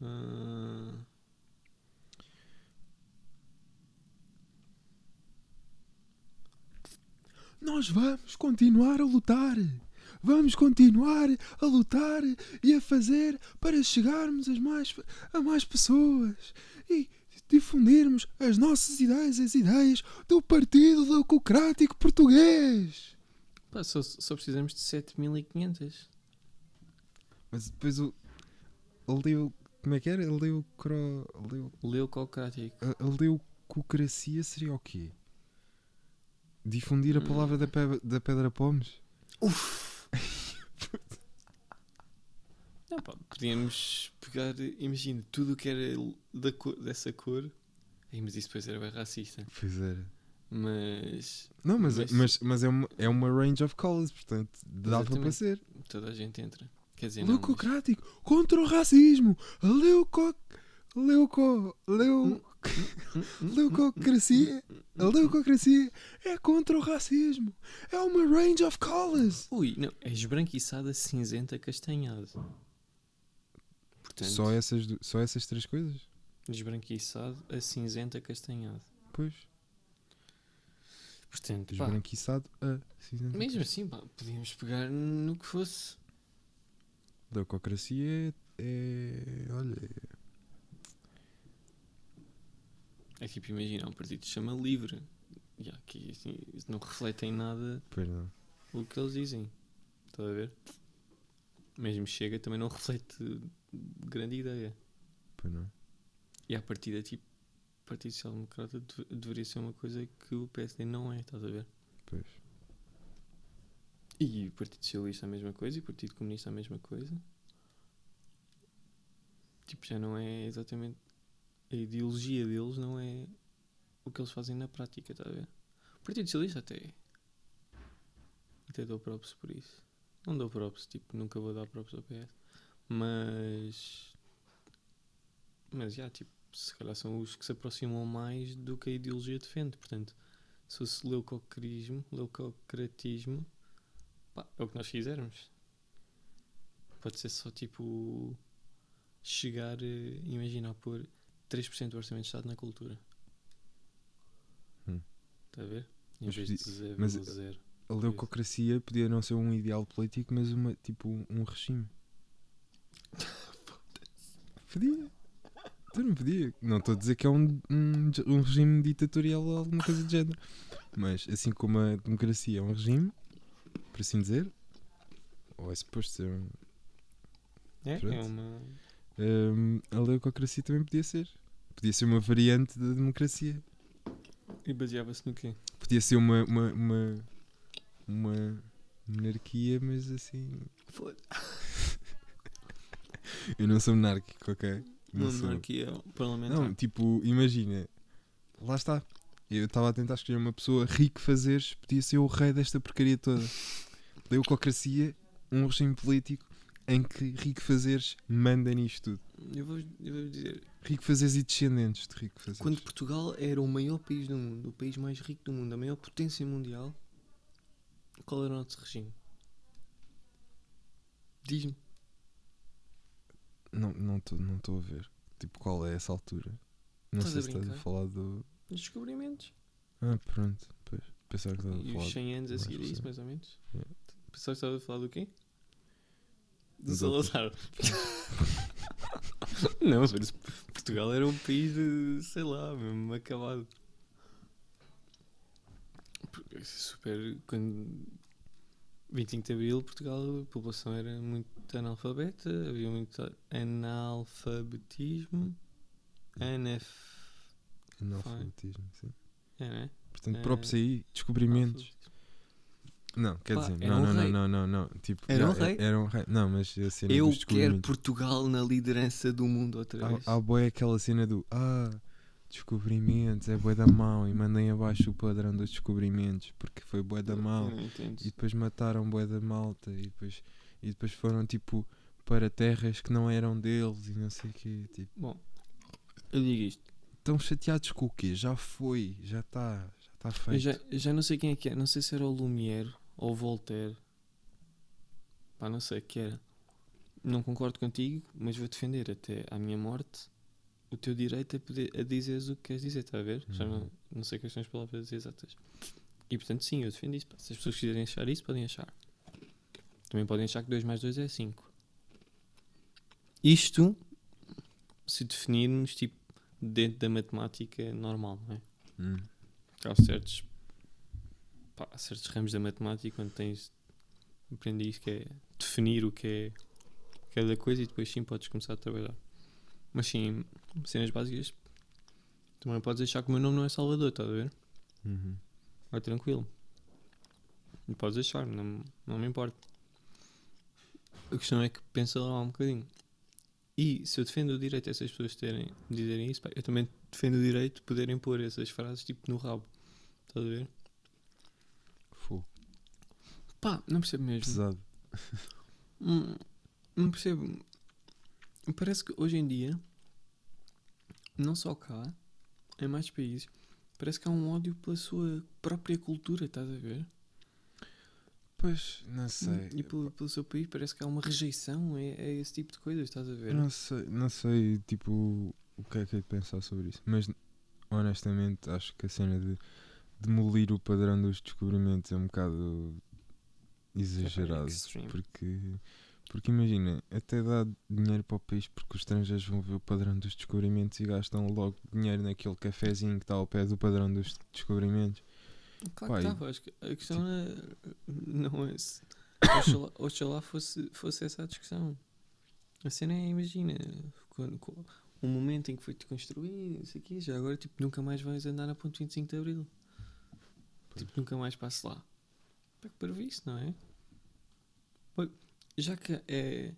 Ah,
Nós vamos continuar a lutar. Vamos continuar a lutar e a fazer para chegarmos a mais, a mais pessoas e difundirmos as nossas ideias, as ideias do Partido Democrático Português.
pá, só, só precisamos de 7500.
Mas depois o. A leu. Como é que era? Leucro.
Leucocrático.
A, a leucocracia seria o quê? Difundir a
Hum.
palavra da, pe- da Pedra Pomes?
Não, pá, podíamos pegar, imagina, tudo o que era da cor- dessa cor. Mas isso depois era bem racista.
Pois era.
Mas
Não, mas,
Mas-
mas, mas é, uma, é uma range of colors, portanto, dava para ser.
toda a gente entra. Quer dizer, não, mas-
Leucocrático contra o racismo. Leuco. Leuco. Leu, leucocracia. A leucocracia é contra o racismo. É uma range of colors.
Ui, não, é esbranquiçada, cinzenta, castanhada. Portanto,
Só, essas, du- só essas três coisas?
esbranquiçado, a cinzenta, castanhado.
Pois.
Portanto, pá,
Esbranquiçado a cinzento.
mesmo assim, pá, podíamos pegar no que fosse.
Leucocracia é. é olha.
É tipo, imagina, um partido que se chama Livre. E aqui, assim, isso não reflete em nada
Pois não.
o que eles dizem. Estás a ver? Mesmo chega, também não reflete grande ideia.
Pois não.
E à partida, tipo, o Partido Social Democrata deve- deveria ser uma coisa que o PSD não é, estás a ver?
Pois.
E o Partido Socialista a mesma coisa, e o Partido Comunista a mesma coisa. Tipo, já não é exatamente. A ideologia deles não é o que eles fazem na prática, estás a ver? O Partido Socialista até. Até dou props por isso. Não dou props, tipo, nunca vou dar props ao PS. Mas. Mas já, tipo, se calhar são os que se aproximam mais do que a ideologia defende. Portanto, se fosse leucocratismo, leucocratismo, pá, é o que nós quisermos. Pode ser só tipo. Chegar, eh, imagina, a pôr 3% do orçamento de Estado na cultura.
Hum.
Está a ver? Em
Mas
vez de
podia- mas-
0,0.
A leucocracia podia não ser um ideal político, mas uma, tipo um regime. Podia. Tu não podia. Não estou a dizer que é um, um, um regime ditatorial ou alguma coisa do género. Mas assim como a democracia é um regime, por assim dizer, ou é suposto ser um,
É,
Pronto.
é uma.
hum, a leucocracia também podia ser. Podia ser uma variante da democracia.
E baseava-se no quê?
Podia ser uma, uma, uma, uma monarquia, mas assim.
Foda.
Eu não sou monárquico, ok? Não
Uma
sou.
monarquia parlamentar.
Não, tipo, imagina. Lá está. Eu estava a tentar escolher uma pessoa rico fazeres, podia ser o rei desta porcaria toda. Leucocracia, um regime político em que rico fazeres manda nisto tudo.
Eu vou, eu vou dizer,
Rico fazeres e descendentes de rico fazeres.
quando Portugal era o maior país do mundo, o país mais rico do mundo, a maior potência mundial, qual era o nosso regime? Diz-me.
Não estou não tô- não tô a ver. Tipo, qual é essa altura? Não
Estás
sei se estás a falar do.
Descobrimentos.
Ah, pronto. Pois. Pensava que estava a
E
falar.
os 100 anos a seguir a isso, mais ou menos?
Yeah.
Pensava que estava a falar do quê? Do Salazar. Não, Portugal era um país de, sei lá, mesmo acabado. Super. Quando. 25 de Abril, Portugal, a população era muito analfabeta, havia muito analfabetismo. Anaf.
Analfabetismo, sim.
É, né?
Portanto,
Eh,
próprios aí, descobrimentos. Não, quer
Pá,
dizer,
era
não,
um
não,
rei.
não, não, não, não. Tipo,
Era um rei.
Era um rei. Não, mas a cena
Eu
dos
quero
descobrimentos.
Portugal na liderança do mundo outra vez.
Há, há boa aquela cena do Ah, descobrimentos, é bué da mau e mandem abaixo o padrão dos descobrimentos porque foi bué da
não entendo.
E depois mataram bué da malta e depois, e depois foram tipo para terras que não eram deles e não sei o quê. Tipo,
Bom, eu digo isto.
estão chateados com o quê? Já foi, já está, já está
Eu
feito.
já, já não sei quem é que é. Não sei se era o Lumière ou o Voltaire. Pá, não sei que era. Não concordo contigo, mas vou defender até à minha morte o teu direito a, poder, a dizeres o que queres dizer, está a ver? Já não,
Uhum.
não sei quais são as palavras exatas. E portanto, sim, eu defendo isso. pá. Se as pessoas quiserem achar isso, podem achar. Também podem achar que 2 mais 2 é 5. Isto se definirmos tipo dentro da matemática normal, não é?
Hum.
Há certos, pá, certos ramos da matemática onde tens aprendi isso que é definir o que é cada coisa e depois sim podes começar a trabalhar. Mas sim, cenas básicas também podes achar que o meu nome não é Salvador, estás a ver?
Uhum.
Vai tranquilo. E podes achar, não, não me importa. A questão é que pensa lá um bocadinho. E se eu defendo o direito a essas pessoas terem, dizerem isso, pá, eu também defendo o direito de poderem pôr essas frases tipo no rabo. Estás a ver? Pá, não percebo mesmo.
Pesado.
Hum, não percebo. Parece que hoje em dia, não só cá, em mais países, parece que há um ódio pela sua própria cultura, estás a ver?
Pois, não sei.
E pelo, pelo seu país parece que há uma rejeição a, a esse tipo de coisas, estás a ver?
Não sei, não sei, tipo, o que é que é de pensar sobre isso. Mas, honestamente, acho que a cena de demolir o padrão dos descobrimentos é um bocado exagerado. Porque, porque imagina, até dá dinheiro para o país porque os estrangeiros vão ver o padrão dos descobrimentos e gastam logo dinheiro naquele cafezinho que está ao pé do padrão dos descobrimentos.
Claro
Pá,
que estava, acho que a questão é, não é se. Oxalá, oxalá fosse, fosse essa a discussão. A cena é, imagina, quando, um momento em que foi-te construído, não sei o quê, já agora tipo, nunca mais vais andar na ponte 25 de Abril. Tipo, nunca mais passo lá. Para isso, não é? Pá, Já que é.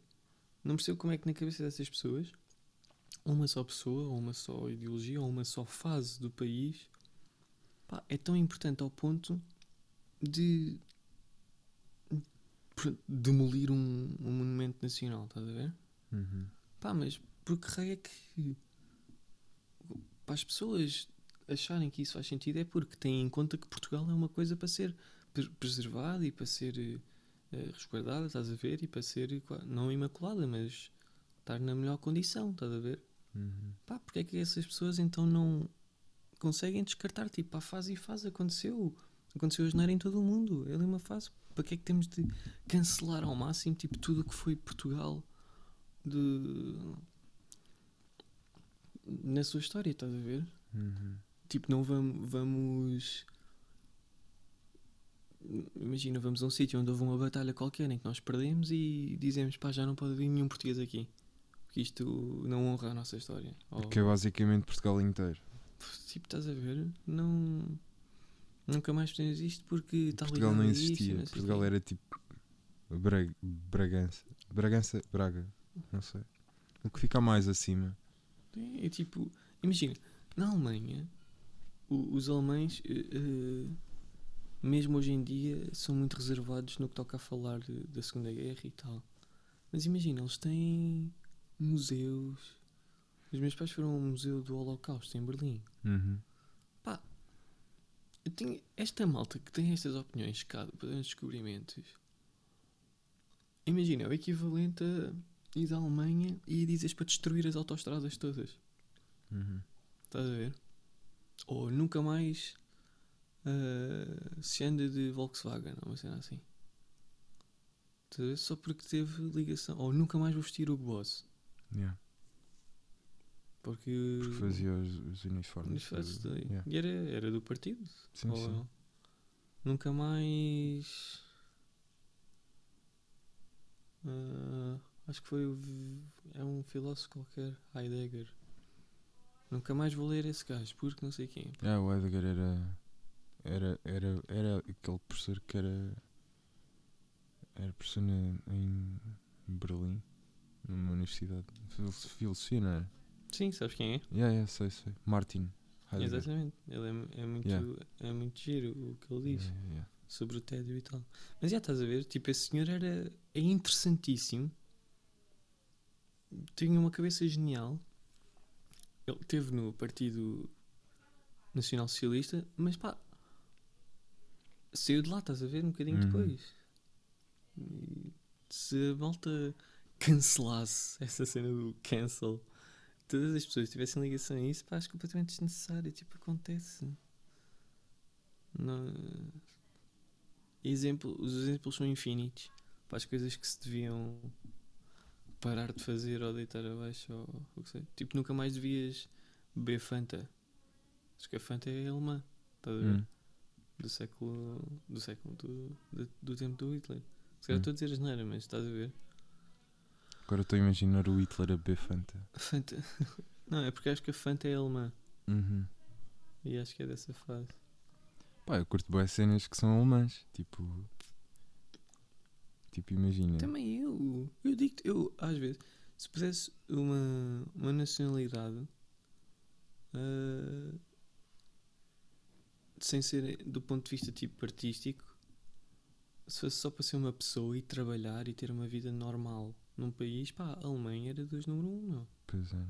Não percebo como é que na cabeça dessas pessoas, uma só pessoa, ou uma só ideologia, ou uma só fase do país pá, é tão importante ao ponto de demolir um, um monumento nacional, estás a ver?
Uhum.
Pá, mas por que raio é que para as pessoas acharem que isso faz sentido é porque têm em conta que Portugal é uma coisa para ser pre- preservada e para ser eh, resguardada, estás a ver? E para ser eh, não imaculada, mas estar na melhor condição, estás a ver?
Uhum.
Pá, porque é que essas pessoas então não conseguem descartar? Tipo, a fase e fase aconteceu. Aconteceu hoje em todo o mundo. É ali uma fase. Para que é que temos de cancelar ao máximo tipo, tudo o que foi Portugal de... na sua história, estás a ver?
Uhum.
Tipo, não vamos. vamos Imagina, vamos a um sítio onde houve uma batalha qualquer em que nós perdemos e dizemos, pá, já não pode vir nenhum português aqui. Porque isto não honra a nossa história. Ou-
Que é basicamente Portugal inteiro.
Tipo, estás a ver? Não. Nunca mais podemos isto porque está
Portugal não
a isto
existia.
não
Portugal era tipo Bra Bragança. Bragança, Braga. Não sei. O que fica mais acima.
É, é tipo, imagina, na Alemanha, o- os alemães, eh, eh, mesmo hoje em dia, são muito reservados no que toca a falar de- da Segunda Guerra e tal. Mas imagina, eles têm museus. Os meus pais foram ao Museu do Holocausto em Berlim.
Uhum.
Pá, eu tenho esta malta que tem estas opiniões cá para os descobrimentos. Imagina, é o equivalente a ir à Alemanha e dizes para destruir as autoestradas todas.
Uhum.
Estás a ver? Ou nunca mais ah, se anda de Volkswagen, uma cena assim. Só porque teve ligação. Ou nunca mais vou vestir o Boss.
Yeah.
Porque.
Porque fazia os, os uniformes. Do- yeah.
E era, era do partido.
Sim,
Ou
sim.
Nunca mais. Ah, acho que foi o. É um filósofo qualquer, Heidegger. Nunca mais vou ler esse gajo, porque não sei quem.
Ah, o Edgar era, era, era, era aquele professor que era, era professor na- em Berlim, numa universidade. Fil- Filosofia, não era?
Sim, sabes quem é?
Yeah, yeah, sei, sei. Martin. Heidegger.
Exatamente. Ele é, é muito,
Yeah.
é muito giro o que ele diz
Yeah, yeah,
sobre o tédio e tal. Mas já estás a ver, tipo, esse senhor era é interessantíssimo. Tinha uma cabeça genial. Ele esteve no Partido Nacional Socialista, mas pá, saiu de lá, estás a ver, um bocadinho
Uhum.
depois. E se a malta cancelasse essa cena do cancel, todas as pessoas tivessem ligação a isso, pá, acho completamente desnecessário. Tipo, acontece. Não... Exemplo, os exemplos são infinitos para as coisas que se deviam parar de fazer ou deitar abaixo ou o que seja. Tipo, nunca mais devias beber Fanta. Acho que a Fanta é alemã, estás a ver?
Hum.
Do século. Do século. Do, do, do tempo do Hitler. Se calhar
Hum.
estou a dizer asneira, mas estás a ver?
Agora estou a imaginar o Hitler a beber Fanta.
Fanta. Não, é porque acho que a Fanta é alemã.
Uhum.
E acho que é dessa fase.
Pá, eu curto boas cenas que são alemãs. Tipo. Tipo, imagina.
Também eu. Eu digo eu, às vezes, se pudesse uma, uma nacionalidade ah, sem ser do ponto de vista tipo artístico, se fosse só para ser uma pessoa e trabalhar e ter uma vida normal num país, pá, a Alemanha era dos número um, meu.
Pois é.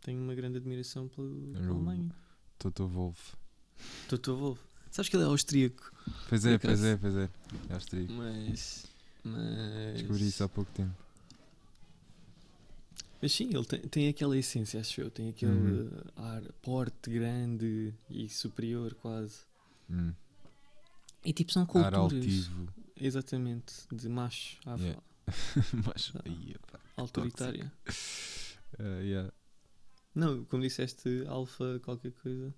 Tenho uma grande admiração pela,
Era
Alemanha.
Toto Wolff.
Toto Wolff. Sabes que ele é austríaco,
Pois é, pois é, pois é. É austríaco.
mas. Mas.
Descobri isso há pouco tempo.
Mas sim, ele tem, tem aquela essência, acho eu. Tem aquele
Uhum.
ar porte grande e superior, quase.
Hum.
E tipo, são
Ar
culturas.
altivo.
Exatamente, de macho à
Yeah.
fa-
Mas aí, pá.
autoritária.
Uh, yeah.
Não, como disseste, alfa qualquer coisa.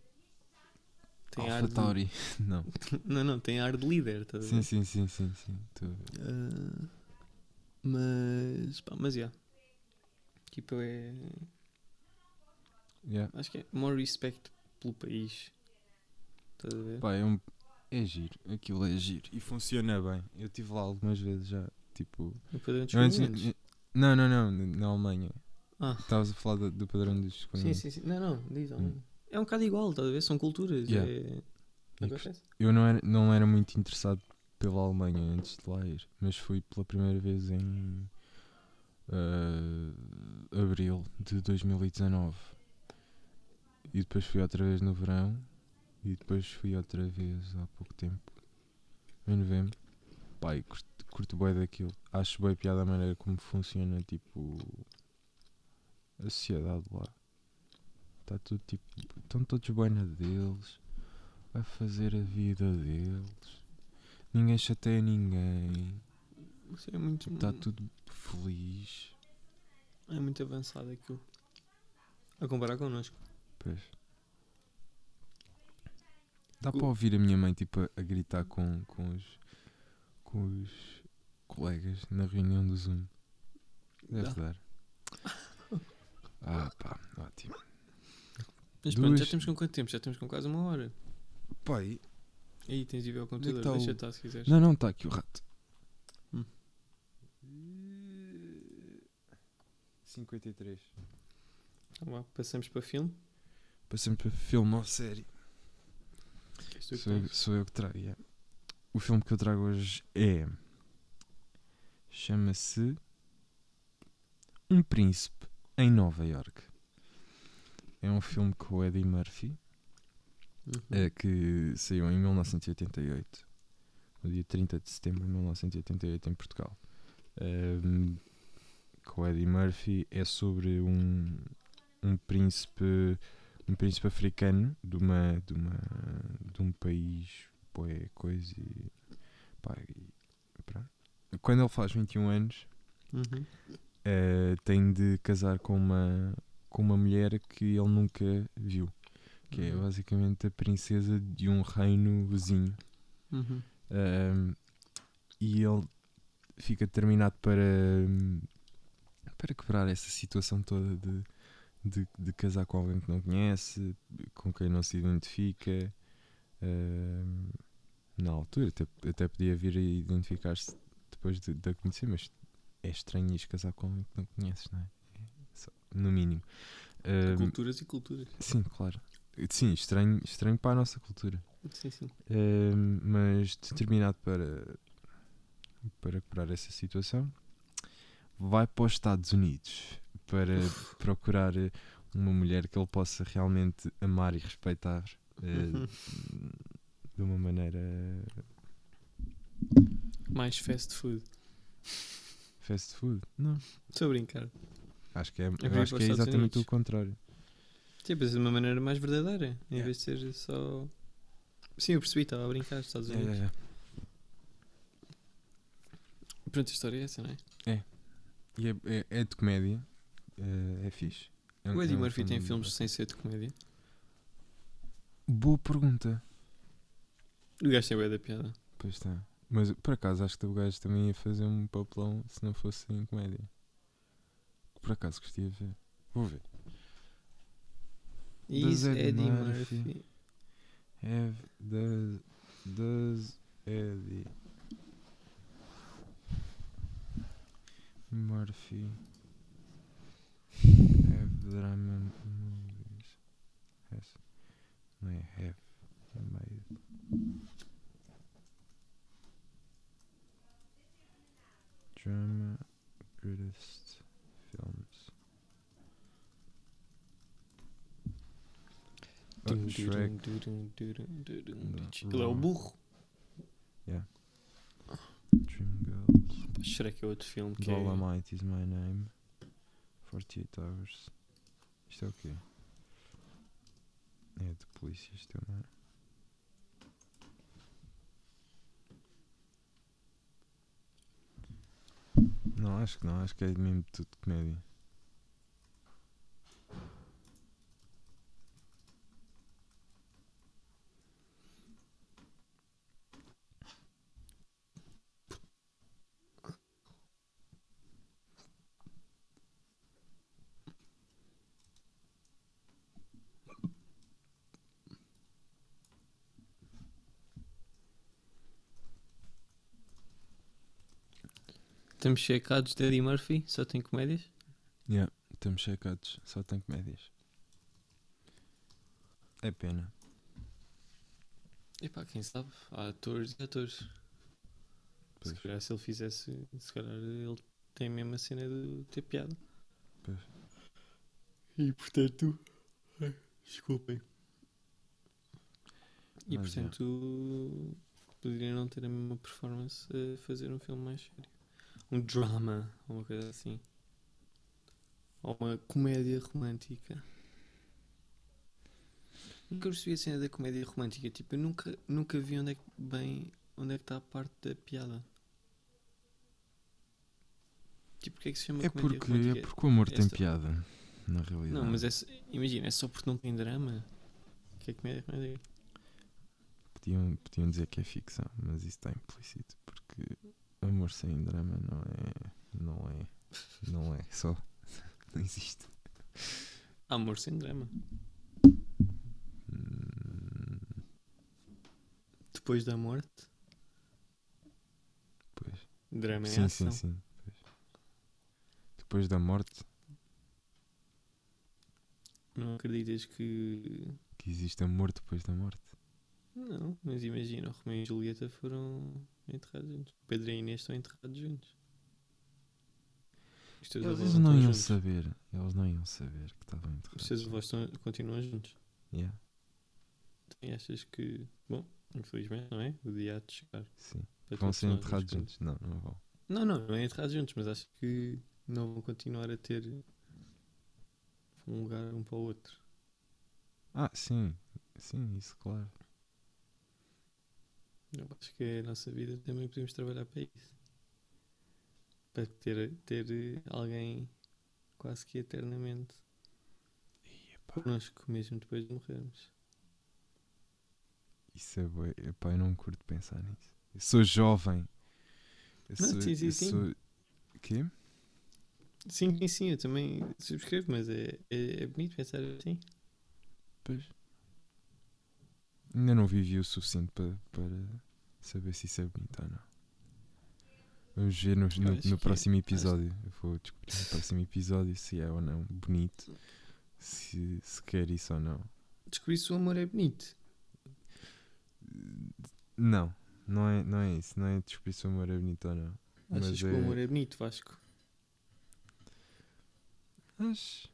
Tem ar
Alpha
de...
Tauri. Não.
Não, não, tem ar de líder. Tá
Sim, sim, sim, sim, sim. Ver.
Ah, mas, pá, mas, yeah. Tipo, é...
Yeah.
Acho que é more respect pelo país. Estás a ver?
Pá, é, um, é giro. Aquilo é giro. E funciona bem. Eu estive lá algumas vezes já. Tipo.
O padrão dos
antes- não, não, não. Na Alemanha.
Ah,
Estavas a falar do, do padrão dos
sim, sim, sim. Não, não, diz,
Hum.
É um bocado igual, estás a ver? São culturas.
Yeah.
É...
Eu não era, não era muito interessado pela Alemanha antes de lá ir, mas fui pela primeira vez em ah, abril de 2019 e depois fui outra vez no verão e depois fui outra vez há pouco tempo em novembro. Pai, curto, curto bem daquilo. Acho bem piada a maneira como funciona tipo a sociedade lá. Está tudo tipo. Estão todos bem na deles a fazer a vida deles. Ninguém chateia ninguém.
Isso é muito,
Está tudo feliz.
é muito avançado aquilo. A comparar connosco.
Pois. Dá
O-
para ouvir a minha mãe tipo, a, a gritar com, com, os, com os colegas na reunião do Zoom. Deve
Dá.
dar. Ah pá, ótimo.
Mas pronto, já
Duas-
temos com quanto tempo? Já temos com quase uma hora.
Pai,
Aí tens de ver
Onde é
computador.
tá o-
Deixa estar se quiseres.
não, não, está aqui o rato. 53.
Então vá, passamos para filme.
Passamos para filme ou série.
Que és tu que
Sou eu, sou eu que trago. yeah. O filme que eu trago hoje é. Chama-se. Um Príncipe em Nova York. É um filme com o Eddie Murphy,
Uhum.
eh, que saiu em 1988, no dia 30 de setembro de 1988, em Portugal. Ehm, com o Eddie Murphy é sobre um, um príncipe um príncipe africano de uma de uma de um país poé coisa e, pá, e pronto. quando ele faz 21 anos
Uhum.
eh, tem de casar com uma com uma mulher que ele nunca viu que é
Uhum.
basicamente a princesa de um reino vizinho
Uhum.
Um, e ele fica determinado para, para quebrar essa situação toda de, de, de casar com alguém que não conhece, com quem não se identifica. Um, na altura, até, até podia vir a identificar-se depois de, de a conhecer, mas é estranho ires casar com alguém que não conheces, não é? É só- no mínimo. Um,
culturas e culturas.
sim, claro. sim, estranho, estranho para a nossa cultura.
Sim, sim.
Eh, mas determinado para, para curar essa situação, vai para os Estados Unidos para procurar eh, uma mulher que ele possa realmente amar e respeitar eh, de uma maneira
Mais fast food.
fast food. Não,
Estou a brincar.
acho que é, acho que é exatamente
Unidos.
o contrário.
Tipo, de uma maneira mais verdadeira. Em
Yeah.
vez de ser só. Sim, eu percebi, estava a brincar nos Estados
É,
Unidos.
é, é.
Pronto, a história é essa, não é?
E é, é- é de comédia, é, é fixe. É
O Eddie
é
Murphy tem
filme
filmes sem ser de comédia.
Boa pergunta.
O gajo tem da piada.
Pois está. Mas por acaso acho que o gajo também ia fazer um papelão se não fosse em comédia. Por acaso gostia de ver. Vou ver.
Is
Eddie
Eddie
Murphy.
Murphy.
Have does does Eddie Murphy have drama movies? Has não have made. Drama greatest films. Oh, Shrek.
dum, dum, Shrek é outro filme que é.
Dolomite is my name. 48 hours. Isto é o quê? É de polícias também. Não, acho que não. Acho que é mesmo tudo comédia.
Estamos checados de Eddie Murphy, só tem comédias.
Yeah, estamos checados. Só tem comédias. É pena.
Epá, quem sabe? Há atores e atores. Se
Pois.
calhar se ele fizesse, se calhar ele tem a mesma cena de ter piada.
Pois.
E portanto. ai, Desculpem. E
Mas, é.
portanto. Poderia não ter a mesma performance a fazer um filme mais sério. Um drama, uma coisa assim. Ou uma comédia romântica. Nunca percebi a cena da comédia romântica. Tipo, eu nunca, nunca vi onde é que, bem onde é que está a parte da piada. Tipo, porque é que se chama
É
comédia
porque,
romântica?
é porque o amor tem piada. Na realidade.
Não, mas é, imagina, é só porque não tem drama que é comédia romântica.
Podiam, podiam dizer que é ficção, mas isso está implícito porque amor sem drama não é. Não é. Não é só. Não existe.
Amor sem drama.
Hum,
Depois da morte,
Pois.
drama é
Sim,
ação.
sim, sim. pois. Depois da morte,
Não acreditas que.
que existe amor depois da morte.
Não, mas imagina, o Romeu e Julieta foram enterrados juntos. O Pedro e a Inês estão enterrados juntos. Os teus
Eles
não
iam
juntos.
saber. Eles não iam saber que estavam
Os
enterrados.
teus avós estão, continuam juntos.
Yeah,
E achas que. Bom, infelizmente, não é? O dia há de chegar.
sim.
para
Vão ser enterrados
juntos.
juntos. Não, não vão.
Não, não, não é enterrados juntos, mas acho que não vão continuar a ter um lugar um para o outro.
Ah, sim. Sim, isso, claro.
Eu acho que a nossa vida também podemos trabalhar para isso. Para ter, ter alguém quase que eternamente connosco, mesmo depois de morrermos.
Isso é bué. Epá, eu não curto pensar nisso. Eu sou jovem. Eu
Não,
sou,
sim, sim, sim.
sou- Quê?
Sim, sim, sim, eu também subscrevo, mas é, é, é bonito pensar assim.
Pois. Ainda não vivi o suficiente para, para saber se isso é bonito ou não. Vamos ver no, no, no
que-
próximo episódio. Eu vou descobrir no próximo episódio se é ou não bonito. Se, se quer isso ou não.
Descobrir se o amor é bonito.
Não, não é, não é isso. Não é descobrir se o amor é bonito ou não.
Achas
Mas
que o amor é bonito, Vasco?
Acho,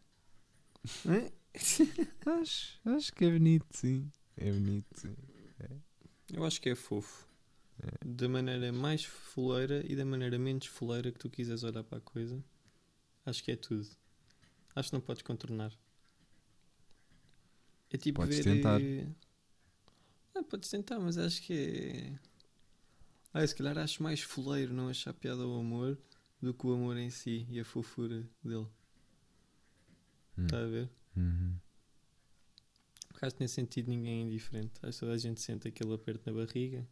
Hã?
acho, acho que é bonito, sim. É bonito, sim.
Eu acho que é fofo.
É.
Da maneira mais foleira e da maneira menos foleira que tu quiseres olhar para a coisa. Acho que é tudo. Acho que não podes contornar. É tipo
Podes
ver.
tentar.
eh, Ah, podes tentar, mas acho que é. Ah, se calhar acho mais foleiro não achar piada ao amor do que o amor em si e a fofura dele.
Hum.
Está a ver?
Uhum.
Acho que nesse sentido ninguém indiferente. Acho que toda a gente sente aquele aperto na barriga.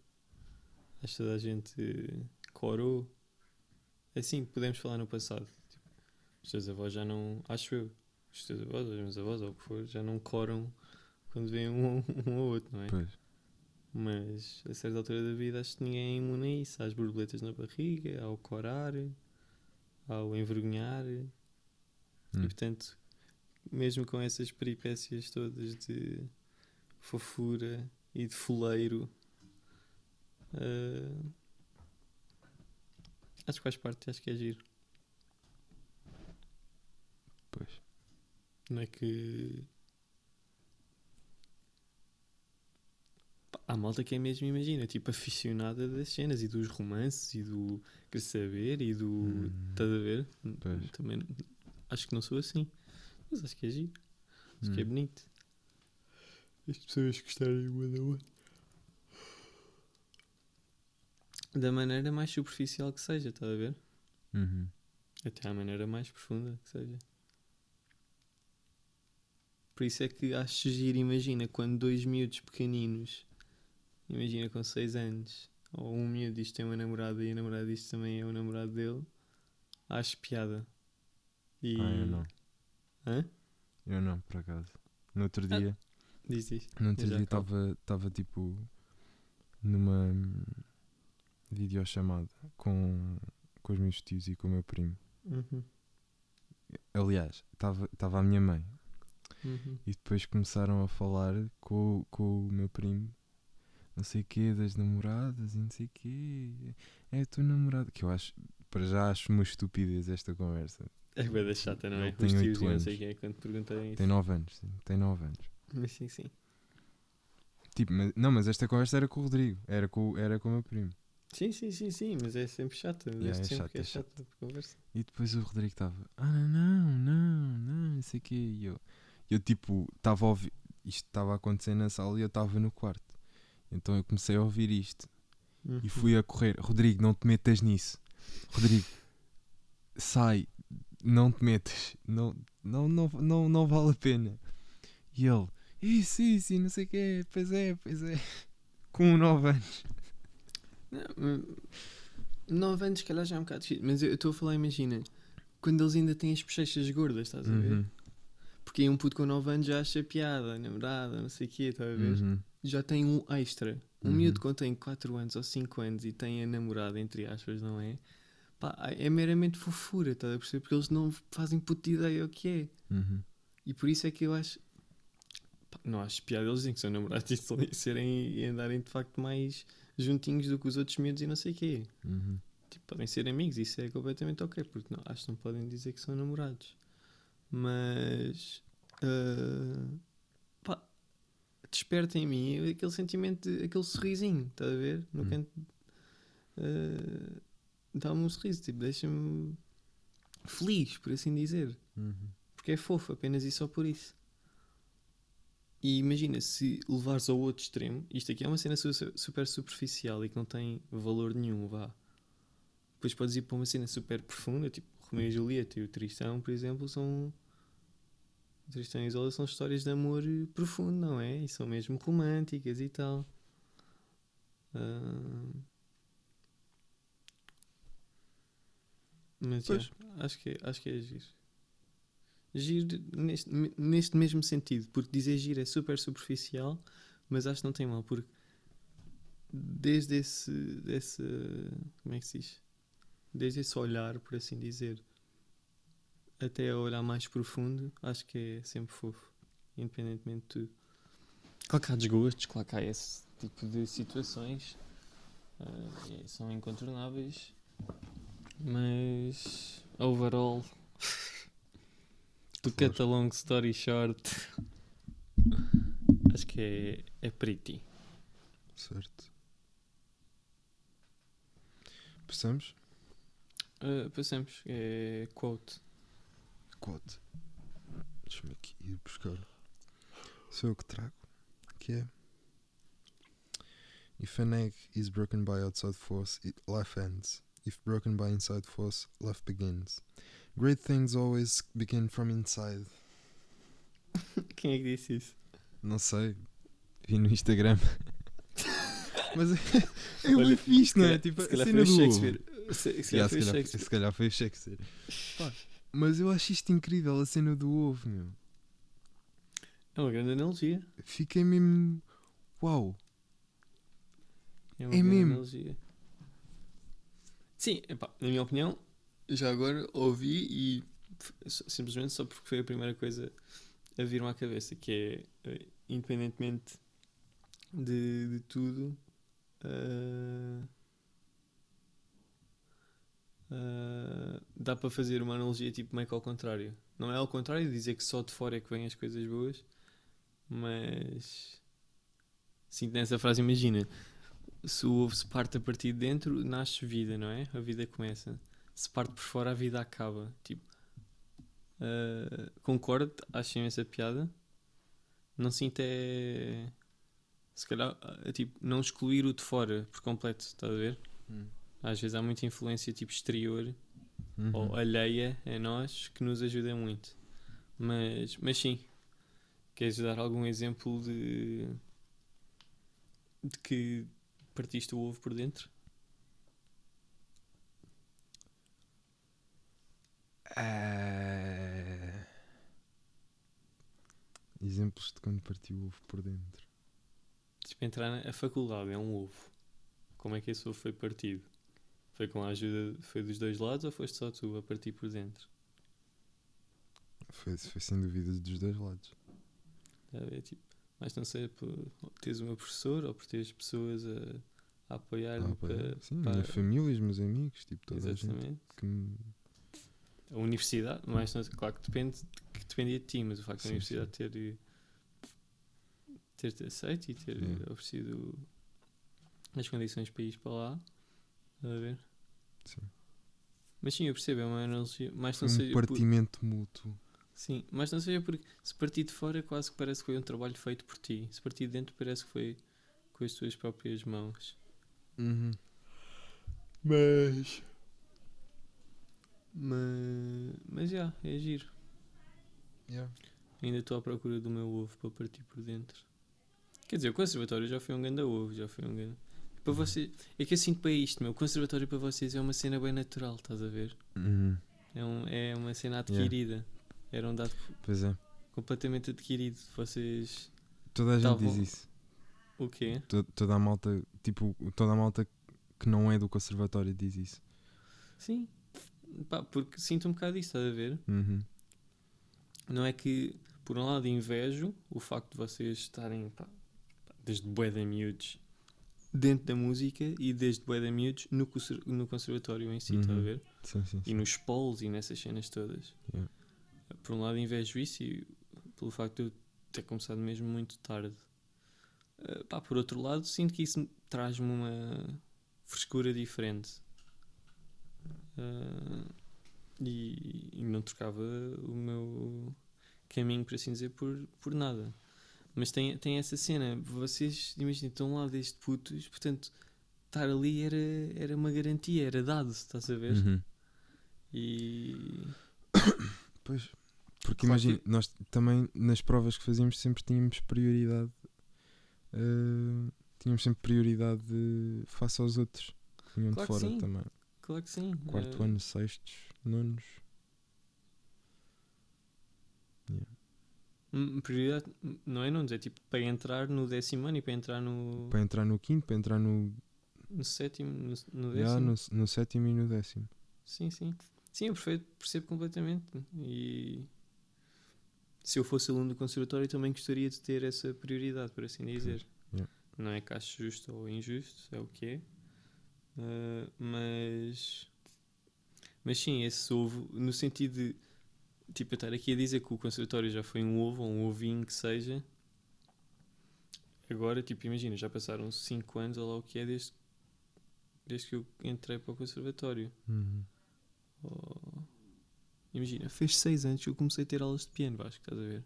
Acho que toda a gente eh, corou. Assim, podemos falar no passado. Tipo, os teus avós já não. Acho eu. Os teus avós, os meus avós, ou o que for, já não coram quando vêem um, um ou outro, não é?
Pois.
Mas a certa altura da vida acho que ninguém é imune a isso. Às borboletas na barriga, ao corar, ao envergonhar. E
Hum.
portanto, mesmo com essas peripécias todas de fofura e de foleiro, eh, acho que faz parte, acho que é giro.
Pois.
Não é que. Há malta que é mesmo, imagina, tipo aficionada das cenas e dos romances e do querer saber e do.
Hum.
Estás a ver?
Pois.
Também acho que não sou assim. Mas acho que é giro. Acho que é
Hum.
bonito. As pessoas gostarem uma da outra. Da maneira mais superficial que seja, estás a ver?
Uhum.
Até à maneira mais profunda que seja. Por isso é que acho giro, imagina, quando dois miúdos pequeninos, imagina com 6 anos, ou um miúdo diz que tem uma namorada e a namorada diz que também é o namorado dele, acho piada. E...
Ah, eu não.
Hã?
Eu não, por acaso. No outro
Ah,
dia,
Diz, diz.
no outro dia estava tipo numa videochamada com, com os meus tios e com o meu primo.
Uhum,
Aliás, estava a minha mãe
uhum.
e depois começaram a falar com, com o meu primo, não sei o quê, das namoradas e não sei o quê. É a tua namorada. Que eu acho, para já acho uma estupidez esta conversa.
É bem chata, não é?
Tem
Os tios e não sei quem é quando perguntarem isso.
Tem 9 anos, sim, tem 9 anos.
Mas sim, sim.
Tipo, mas- não, mas esta conversa era com o Rodrigo, era com, o- era com o meu primo.
Sim, sim, sim, sim, mas é sempre chata.
Yeah, é
sempre
chato,
é
é
chata a conversa.
E depois o Rodrigo estava, ah não, não, não, não sei o quê. E eu, eu tipo, estava a ouvir, isto estava a acontecer na sala e eu estava no quarto. Então eu comecei a ouvir isto
Uhum.
e fui a correr. Rodrigo, não te metas nisso. Rodrigo, sai, não te metas, não, não, não, não, não vale a pena. E ele, isso, isso, e não sei o quê, pois é, pois é. Com 9 anos.
Não, mas- Nove anos, se calhar já é um bocado difícil. Mas eu eu estou a falar, imagina, quando eles ainda têm as bochechas gordas, estás a ver?
Uhum,
Porque aí um puto com 9 anos já acha piada, namorada, não sei o quê, estás a ver?
uhum.
Já tem um extra. Um
Uhum.
miúdo quando tem 4 anos ou 5 anos e tem a namorada, entre aspas, não é? Pá, é meramente fofura, estás a perceber? Porque eles não fazem puta ideia o que é.
Uhum.
E por isso é que eu acho. pá, não acho piada eles dizem que são namorados e serem e andarem de facto mais juntinhos do que os outros miúdos e não sei o quê.
Uhum.
Tipo, podem ser amigos, isso é completamente ok, porque não, acho que não podem dizer que são namorados. Mas. ah, pá, desperta em mim aquele sentimento, de- aquele sorrisinho, estás a ver? No
Hum.
canto. ah, Dá-me um sorriso, tipo, deixa-me feliz, por assim dizer.
Uhum.
Porque é fofo, apenas e só por isso. E imagina, se levares ao outro extremo, isto aqui é uma cena su- super superficial e que não tem valor nenhum, vá. Depois podes ir para uma cena super profunda, tipo Romeu e Julieta e o Tristão, por exemplo, são. O Tristão e Isola são histórias de amor profundo, não é? E são mesmo românticas e tal. Ah, Mas
Pois.
já, acho, que é, acho que é giro. Giro neste, neste mesmo sentido, porque dizer giro é super superficial, mas acho que não tem mal, porque desde esse, desse, como é que se diz? Desde esse olhar, por assim dizer, até a olhar mais profundo, acho que é sempre fofo, independentemente de tudo. Claro que há desgostos, claro que há esse tipo de situações. e são incontornáveis. Mas overall to cut a long story short acho que é, é pretty.
Certo. Passamos?
Uh, passamos, é quote.
Quote. Deixa-me aqui ir buscar. Sou eu que trago. Que é. If an egg is broken by outside force, it, life ends. If broken by inside force, life begins. Great things always begin from inside.
Quem é que disse isso?
Não sei. Vi no Instagram. Mas é, é
Olha,
fixe, não é? Tipo,
se calhar
cena
foi o. Shakespeare. Se, se
Yeah,
calhar
se,
foi o
calhar,
Shakespeare.
se calhar foi o Shakespeare. Pá, mas eu acho isto incrível, a cena do ovo, meu.
É uma grande analogia.
Fiquei mesmo. Uau!
É, uma
É
grande
mesmo.
analogia. Sim, epá, na minha opinião, já agora ouvi e simplesmente só porque foi a primeira coisa a vir-me à cabeça, que é eh, independentemente de, de tudo. ah, ah, dá para fazer uma analogia tipo meio que ao contrário. Não é ao contrário dizer que só de fora é que vêm as coisas boas, mas sinto nessa frase, imagina, se o ovo se parte a partir de dentro, nasce vida, não é? A vida começa. Se parte por fora, a vida acaba. Tipo, ah, concordo, acho imensa piada. Não sinto é. Se calhar, ah, tipo, não excluir o de fora por completo, estás a ver? Às vezes há muita influência tipo exterior
Uhum.
ou alheia a nós que nos ajuda muito. Mas, mas sim, queres dar algum exemplo de, de que partiste o ovo por dentro?
Ah. Exemplos de quando partiu o ovo por dentro.
Tipo, entrar na faculdade é um ovo. Como é que esse ovo foi partido? Foi com a ajuda, foi dos dois lados ou foste só tu a partir por dentro?
Foi, foi sem dúvida dos dois lados.
Ver? Tipo, mas não sei por teres o meu professor ou por teres pessoas a, a apoiar-me
Ah,
para.
Sim,
para-
minha família, os meus amigos, tipo, toda a gente
Exatamente.
que me.
A universidade, mas não- claro que depende que dependia de ti, mas o facto da
Sim,
universidade ter ter-te aceito e ter
Yeah.
oferecido as condições para ir para lá, estás a ver?
Sim.
Mas sim, eu percebo, é uma analogia,
Foi
não
um
seja por,
partimento mútuo.
Sim, mas não seja porque se partir de fora quase que parece que foi um trabalho feito por ti, se partir de dentro parece que foi com as tuas próprias mãos.
Uhum.
Mas mas, mas já, é giro.
Yeah.
Ainda estou à procura do meu ovo para partir por dentro. Quer dizer, o conservatório já foi um grande ovo, já foi um grande. Para você, é que eu sinto para isto, meu. O conservatório para vocês é uma cena bem natural, estás a ver?
Uhum.
É, um, é uma cena adquirida. Era um dado
Pois é.
completamente adquirido. Vocês.
Toda a gente diz isso.
O quê?
To- Toda a malta, tipo, toda a malta que não é do conservatório diz isso.
Sim. Pá, porque sinto um bocado disso, estás a ver?
Uhum.
Não é que, por um lado, invejo o facto de vocês estarem, pá, desde bué miúdos, dentro da música e desde bué miúdos no, no conservatório em si, estás a
Uhum.
ver?
Sim, sim,
E
sim.
nos polos e nessas cenas todas.
Yeah.
Por um lado, invejo isso e pelo facto de eu ter começado mesmo muito tarde. Uh, pá, por outro lado, sinto que isso me- traz-me uma frescura diferente. Uh, e, e não trocava o meu caminho, por assim dizer, por, por nada. Mas tem, tem essa cena, vocês imaginem, estão lá desde putos, portanto, estar ali era, era uma garantia, era dado, estás a ver?
Uhum.
E
Pois. Porque
Claro que-
imagina, nós também nas provas que fazíamos sempre tínhamos prioridade. eh, tínhamos sempre prioridade de- face aos outros. que Vinham
Claro
de fora
sim.
também.
claro que sim.
Quarto
eh,
ano, sextos, nonos.
hum, Prioridade, não é não é tipo para entrar no décimo ano e para entrar no,
Para entrar no quinto, para entrar no,
no sétimo, no, no décimo.
no, no sétimo e no décimo.
Sim, sim. Sim, eu percebo, percebo completamente. E, se eu fosse aluno do conservatório também gostaria de ter essa prioridade, por assim dizer.
yeah.
Não é que acho justo ou injusto, é o que é. Ah, mas. Mas sim, esse ovo, no sentido de. Tipo, eu estar aqui a dizer que o conservatório já foi um ovo, ou um ovinho que seja. Agora, tipo, imagina, já passaram 5 anos, ou lá o que é, desde, desde que eu entrei para o conservatório.
Uhum.
Oh, Imagina, fez 6 anos que eu comecei a ter aulas de piano, Vasco, estás a ver?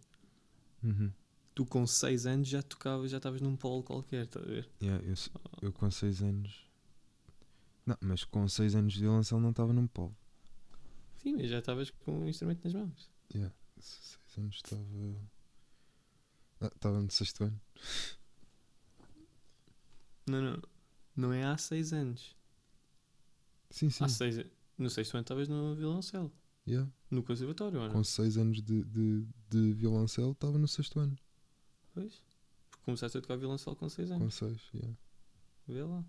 Uhum.
Tu com 6 anos já tocavas, já estavas num polo qualquer, estás a ver?
Yeah, eu, eu com 6 anos. Não, mas com 6 anos de violoncelo não estava num polo.
Sim, mas já estavas com o instrumento nas mãos.
Yeah. 6 anos estava. Ah, Estava no sexto ano.
Não, não. Não é há 6 anos.
Sim, sim.
Há seis, no sexto ano estavas no violoncelo.
Yeah.
No conservatório, não?
Com 6 anos de, de, de violoncelo estava no sexto ano.
Pois. Porque começaste a tocar violoncelo com 6
Com
anos.
6, yeah.
Vê lá.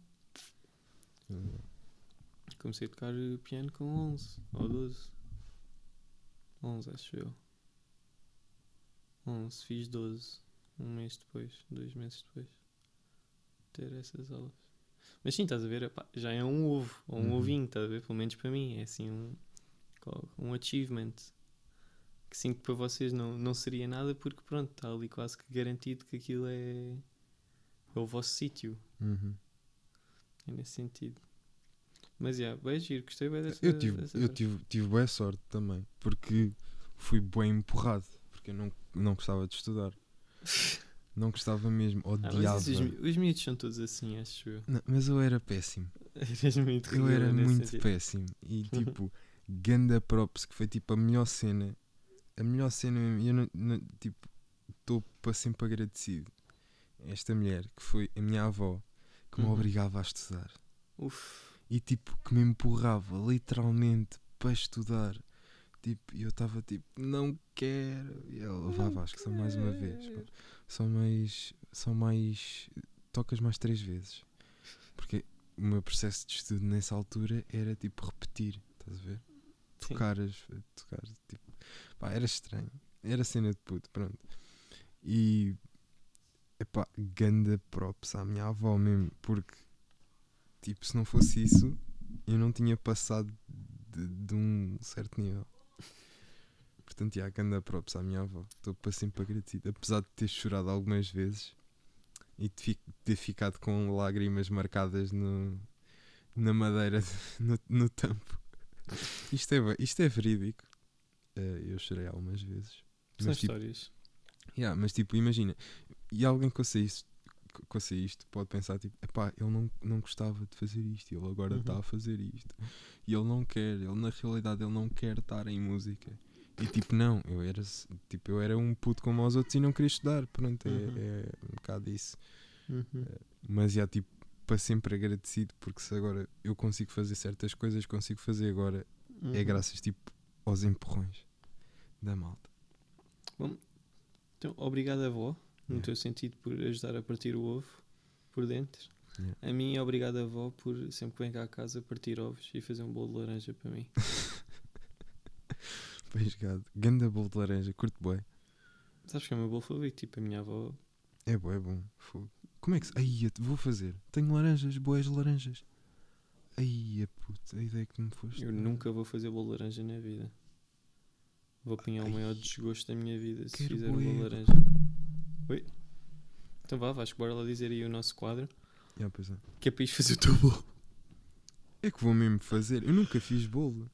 Comecei a tocar eh, piano com 11 ou 12. 11, acho eu. 11, fiz 12. Um mês depois, dois meses depois. Ter essas aulas. Mas sim, estás a ver? epá, já é um ovo, ou um
Uhum.
ovinho, estás a ver? Pelo menos para mim. É assim um, um achievement. Que sim, que para vocês não, não seria nada, porque pronto, está ali quase que garantido que aquilo é, é o vosso sítio.
uhum.
É nesse sentido. Mas, já, yeah, bem giro, gostei bem dessa
Eu tive,
dessa
eu tive, tive boa sorte também, porque fui bem empurrado, porque eu não, não gostava de estudar. Não gostava mesmo,
Ah, mas
odiava.
esses mi- os miúdos são todos assim, acho eu.
Não, mas eu era péssimo.
Eras muito
Eu era muito
sentido.
péssimo. E tipo, Ganda Props, que foi tipo a melhor cena. A melhor cena mesmo. e Eu não, não- tipo, estou para sempre agradecido. Esta mulher, que foi a minha avó, que me
Uhum.
obrigava a estudar.
Uf,
E tipo, que me empurrava literalmente para estudar. Tipo, e eu estava tipo, não quero. E ela, vá Vasco, só mais uma vez. pá. Só mais. Só mais. Tocas mais três vezes. Porque o meu processo de estudo nessa altura era tipo repetir, estás a ver?
Sim.
Tocar, as, tocar tipo. Pá, era estranho. Era cena de puto, pronto. E. Epá, ganda props à minha avó mesmo, porque. Tipo, se não fosse isso, eu não tinha passado de, de um certo nível. Portanto, já, ganda props à minha avó. Estou para sempre agradecido. Apesar de ter chorado algumas vezes e de ter ficado com lágrimas marcadas no, na madeira, no, no tampo. Isto é, isto é verídico. Eh, eu chorei algumas vezes.
são
Mas, tipo,
histórias.
Yeah, mas tipo, imagina, e alguém que ouça isto, que ouça isto pode pensar tipo, epá, ele não, não gostava de fazer isto, ele agora
Uhum.
está a fazer isto. E ele não quer, ele na realidade ele não quer estar em música. E tipo, não, eu era, tipo, eu era um puto como os outros e não queria estudar. Pronto, é,
Uhum.
é um bocado isso.
Uhum.
Mas já tipo, para sempre agradecido, porque se agora eu consigo fazer certas coisas, consigo fazer agora, é
Uhum.
graças tipo aos empurrões da malta.
Então, obrigado, avó, no
Yeah.
teu sentido, por ajudar a partir o ovo por dentro.
Yeah.
A mim, obrigado, avó, por sempre que vem cá a casa partir ovos e fazer um bolo de laranja para mim.
Bem jogado. Ganda bolo de laranja, curto bué.
Sabes que é o meu bolo favorito? Tipo, a minha avó.
É bom, é bom. Fogo. Como é que se. Aí, eu te- vou fazer. Tenho laranjas, boas laranjas. Aí, puto, a ideia que me foste.
Eu nunca vou fazer bolo de laranja na vida. Vou apanhar o
Ai,
maior desgosto da minha vida se fizer um bolo de laranja. Oi? Então vá, Vasco, bora lá dizer aí o nosso quadro.
Yeah, pois é.
Que é para isto fazer o teu bolo.
É que vou mesmo fazer. Eu nunca fiz bolo.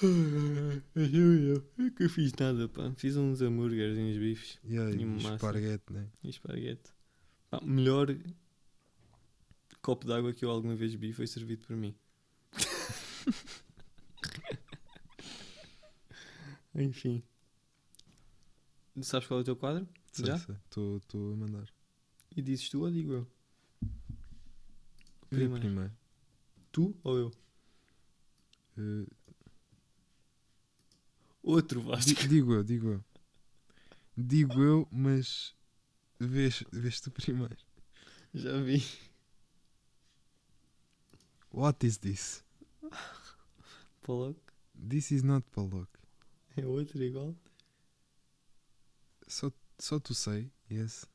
Eu nunca fiz nada, pá. Fiz uns hambúrgueres e uns bifes
Yeah,
E massa.
esparguete, né?
e esparguete. Pá, melhor copo de água que eu alguma vez vi foi servido por mim. Enfim. Sabes qual é o teu quadro?
Sei,
Já?
Estou a mandar.
E dizes tu ou digo eu?
Eu
Primeiro.
primeiro.
Tu ou eu?
Eh,
Outro Vasco.
di- digo eu, digo eu. Digo eu, mas. Vês, vês tu primeiro.
Já vi.
What is this?
Pollock.
This is not Pollock.
É outro igual.
Só, só tu sei, esse.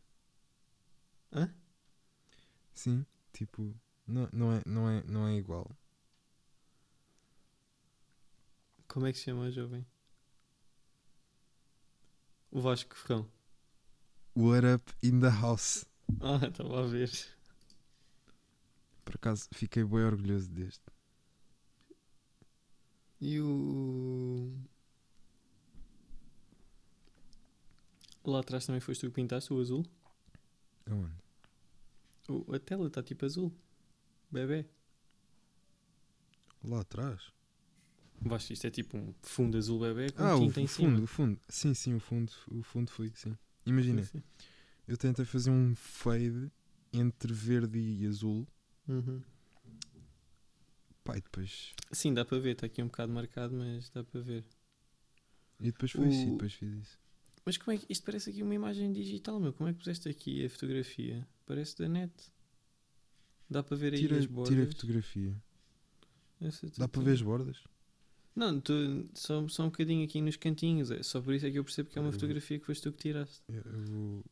Hã?
Sim, tipo, não, não, é, não, é, não é igual.
Como é que se chama o jovem? O Vasco Ferrão.
What up in the house?
Ah, estava a ver.
Por acaso, fiquei bem orgulhoso deste.
E o. Lá atrás também foste tu que pintaste o azul?
Aonde?
O- a tela está tipo azul. Bebê.
Lá atrás?
Isto é tipo um fundo azul bebê com
ah,
tinta
o
em
fundo,
cima.
o fundo. Sim, sim, o fundo. O fundo foi, sim. Imagina,
Sim, sim.
eu tentei fazer um fade entre verde e azul.
Uhum.
Pá, e depois.
Sim, dá para ver, está aqui um bocado marcado, mas dá para ver.
E depois foi isso, e depois fiz isso.
Mas como é que isto parece aqui uma imagem digital, meu? Como é que puseste aqui a fotografia? Parece da net. Dá para ver aí
Tira,
as bordas.
tira a fotografia. Dá para ver as bordas?
Não, tô, só, só um bocadinho aqui nos cantinhos. É só por isso é que eu percebo que é uma
Eu-
fotografia que foste tu que tiraste.
Eu, vou.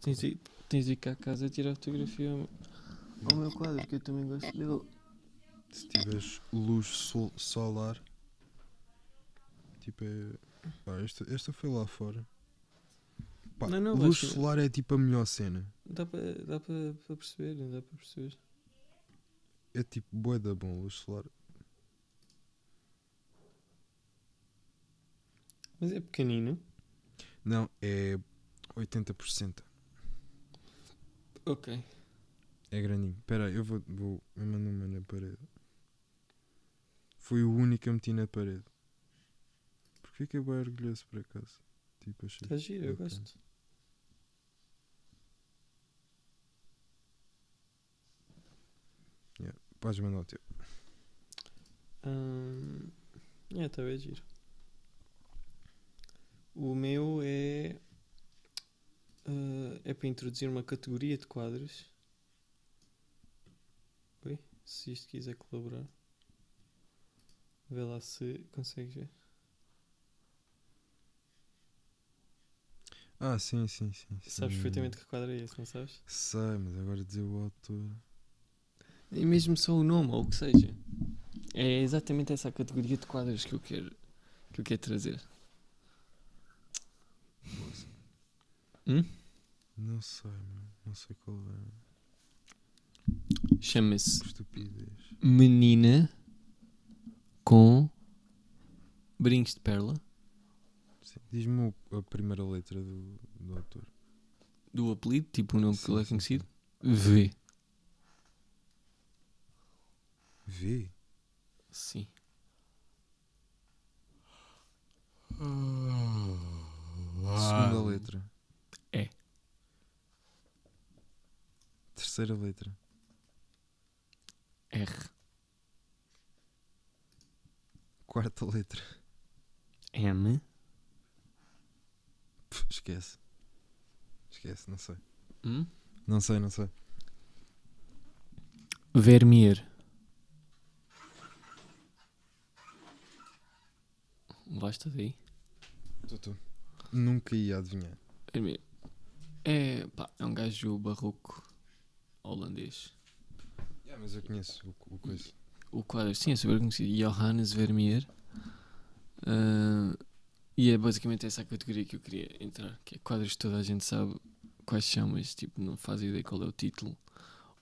Tens de, tens de ir cá a casa tirar a fotografia ao, ao meu quadro, que eu também gosto dele.
Se tiveres luz sol- solar. Tipo é. Pá, esta, esta foi lá fora. Pá,
Não, não,
luz solar é tipo a melhor cena.
Dá para dá perceber, dá para perceber.
É tipo bué da bom luz solar.
Mas é pequenino.
Não, é 80%.
Ok.
É grandinho. Espera aí, eu vou, vou eu mando uma na parede. Foi o único que eu meti na parede. Porque fiquei bem orgulhoso por acaso. Tipo, achei.
Está giro, eu gosto.
Podes mandar o teu.
Hum, é, está bem giro. O meu é. ah, é para introduzir uma categoria de quadros. Oi? Se isto quiser colaborar. Vê lá se consegues ver.
Ah, sim, sim, sim. sim.
Sabes perfeitamente que quadro é esse, não sabes?
Sei, mas agora dizer o autor.
E mesmo só o nome, ou o que seja. É exatamente essa a categoria de quadros que eu quero, que eu quero trazer. Hum?
Não sei, mano. Não sei qual é.
Chama-se
Que.
Menina com brincos de perla.
Diz-me a primeira letra do, do autor.
do apelido, tipo o nome que
Sim,
ele é
sim,
conhecido. V.
V?
Sim.
Segunda letra.
É.
Terceira letra.
R.
Quarta letra.
M.
Pff, esquece. Esquece, não sei.
Hum?
Não sei, não sei.
Vermeer. Basta daí.
Tu, tu. Nunca ia adivinhar.
Vermeer. É, pá, é um gajo barroco holandês.
Yeah, mas eu conheço o, o coisa.
O quadro, sim, é super conhecido. Johannes Vermeer. Ah, e é basicamente essa a categoria que eu queria entrar. Que é quadros que toda a gente sabe quais são, mas tipo, não faz ideia qual é o título.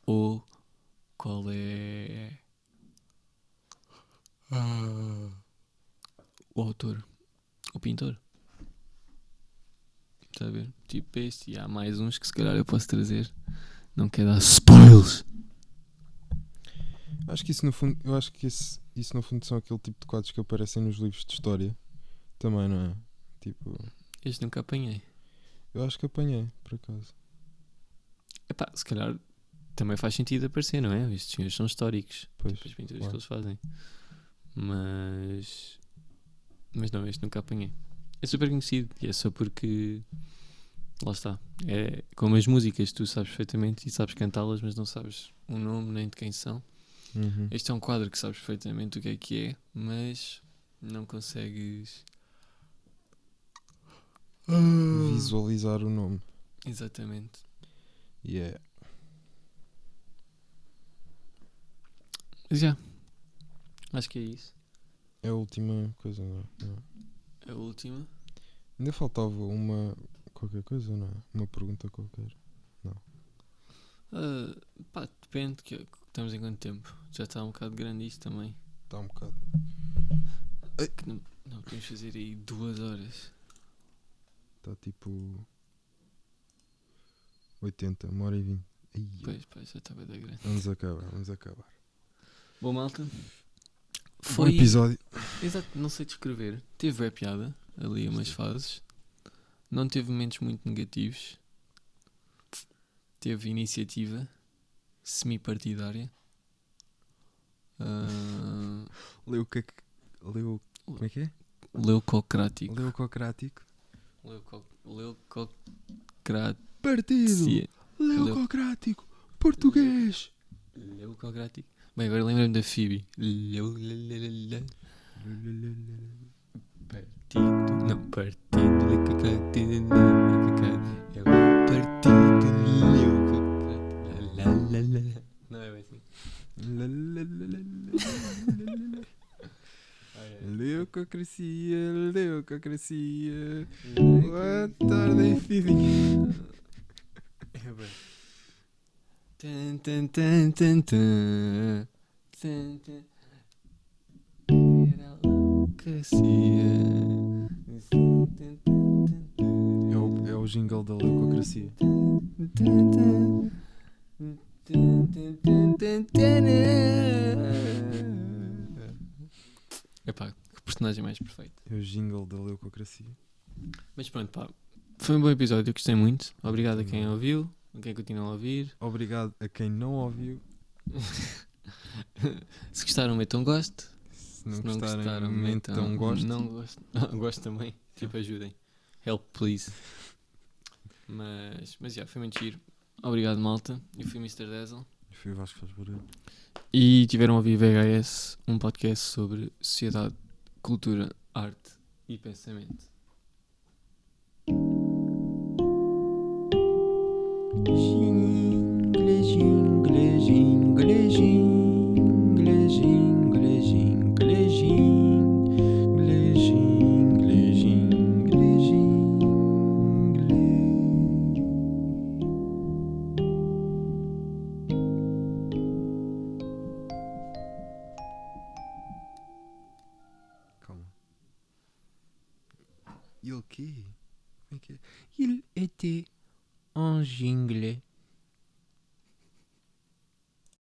Ou qual é o autor. O pintor. Está a ver? Tipo este. E há mais uns que se calhar eu posso trazer. Não quer dar spoilers.
Acho que isso no fundo, eu acho que esse, isso no fundo são aquele tipo de quadros que aparecem nos livros de história. Também, não é? Tipo,
Este nunca apanhei.
eu acho que apanhei, por acaso.
Epá, se calhar também faz sentido aparecer, não é? Estes senhores são históricos.
Pois,
Tipo, as pinturas
claro.
que eles fazem. Mas. Mas não, este nunca apanhei. É super conhecido e é só porque. Lá está. É como as músicas, tu sabes perfeitamente e sabes cantá-las, mas não sabes o nome nem de quem são.
Uhum.
Este é um quadro que sabes perfeitamente o que é que é, mas não consegues.
visualizar o nome.
Exatamente.
Yeah.
Mas já. Acho que é isso.
É a última coisa, não é?
A última.
Ainda faltava uma. Qualquer coisa, não é? Uma pergunta qualquer.
Ah, pá, depende. Que, que estamos em quanto tempo? Já está um bocado grande isto também.
Está um bocado.
Que não, não podemos fazer aí duas horas.
Está tipo. 80, uma hora e 20. Ai,
Pois, pois, já está bem da grande.
Vamos acabar, vamos acabar.
Bom, malta.
Foi
Foi.
episódio.
Exato, não sei descrever. Teve a piada, ali umas fases. Não teve momentos muito negativos. Teve iniciativa semi-partidária. Ah,
Leuca... Leu... Como é que é?
leucocrático.
Leucocrático.
Leuco, leucocracia.
Partido Leucocrático Português.
Leucocrático. Bem, agora lembrei-me da Phoebe. Leu, le, le, le, le. Partido. Não, partido Leuca
crecía, Leuca crecía. What are
they feeding? Ten, ten, ten, ten, ten. Ten, ten. Era. Ten, ten,
ten. O, jingle da leucocracia.
Epá, que personagem mais perfeito.
É o jingle da leucocracia.
Mas pronto, pá. Foi um bom episódio, eu gostei muito. Obrigado a quem ouviu, a quem continua a ouvir.
Obrigado a quem não ouviu.
Se gostaram, metam gosto.
Se não,
Se não
gostarem,
gostaram,
metam
metam
gosto.
Não gosto. gosto também. Tipo, ajudem. Help, please. Mas, mas já, foi muito giro. Obrigado, malta. Eu fui o Mr. Dazzle.
Fui Vasco faz barulho.
E tiveram a ouvir VHS, um podcast sobre sociedade, cultura, arte e pensamento.
Jingle, jingle, jingle, jingle, En enjinglé.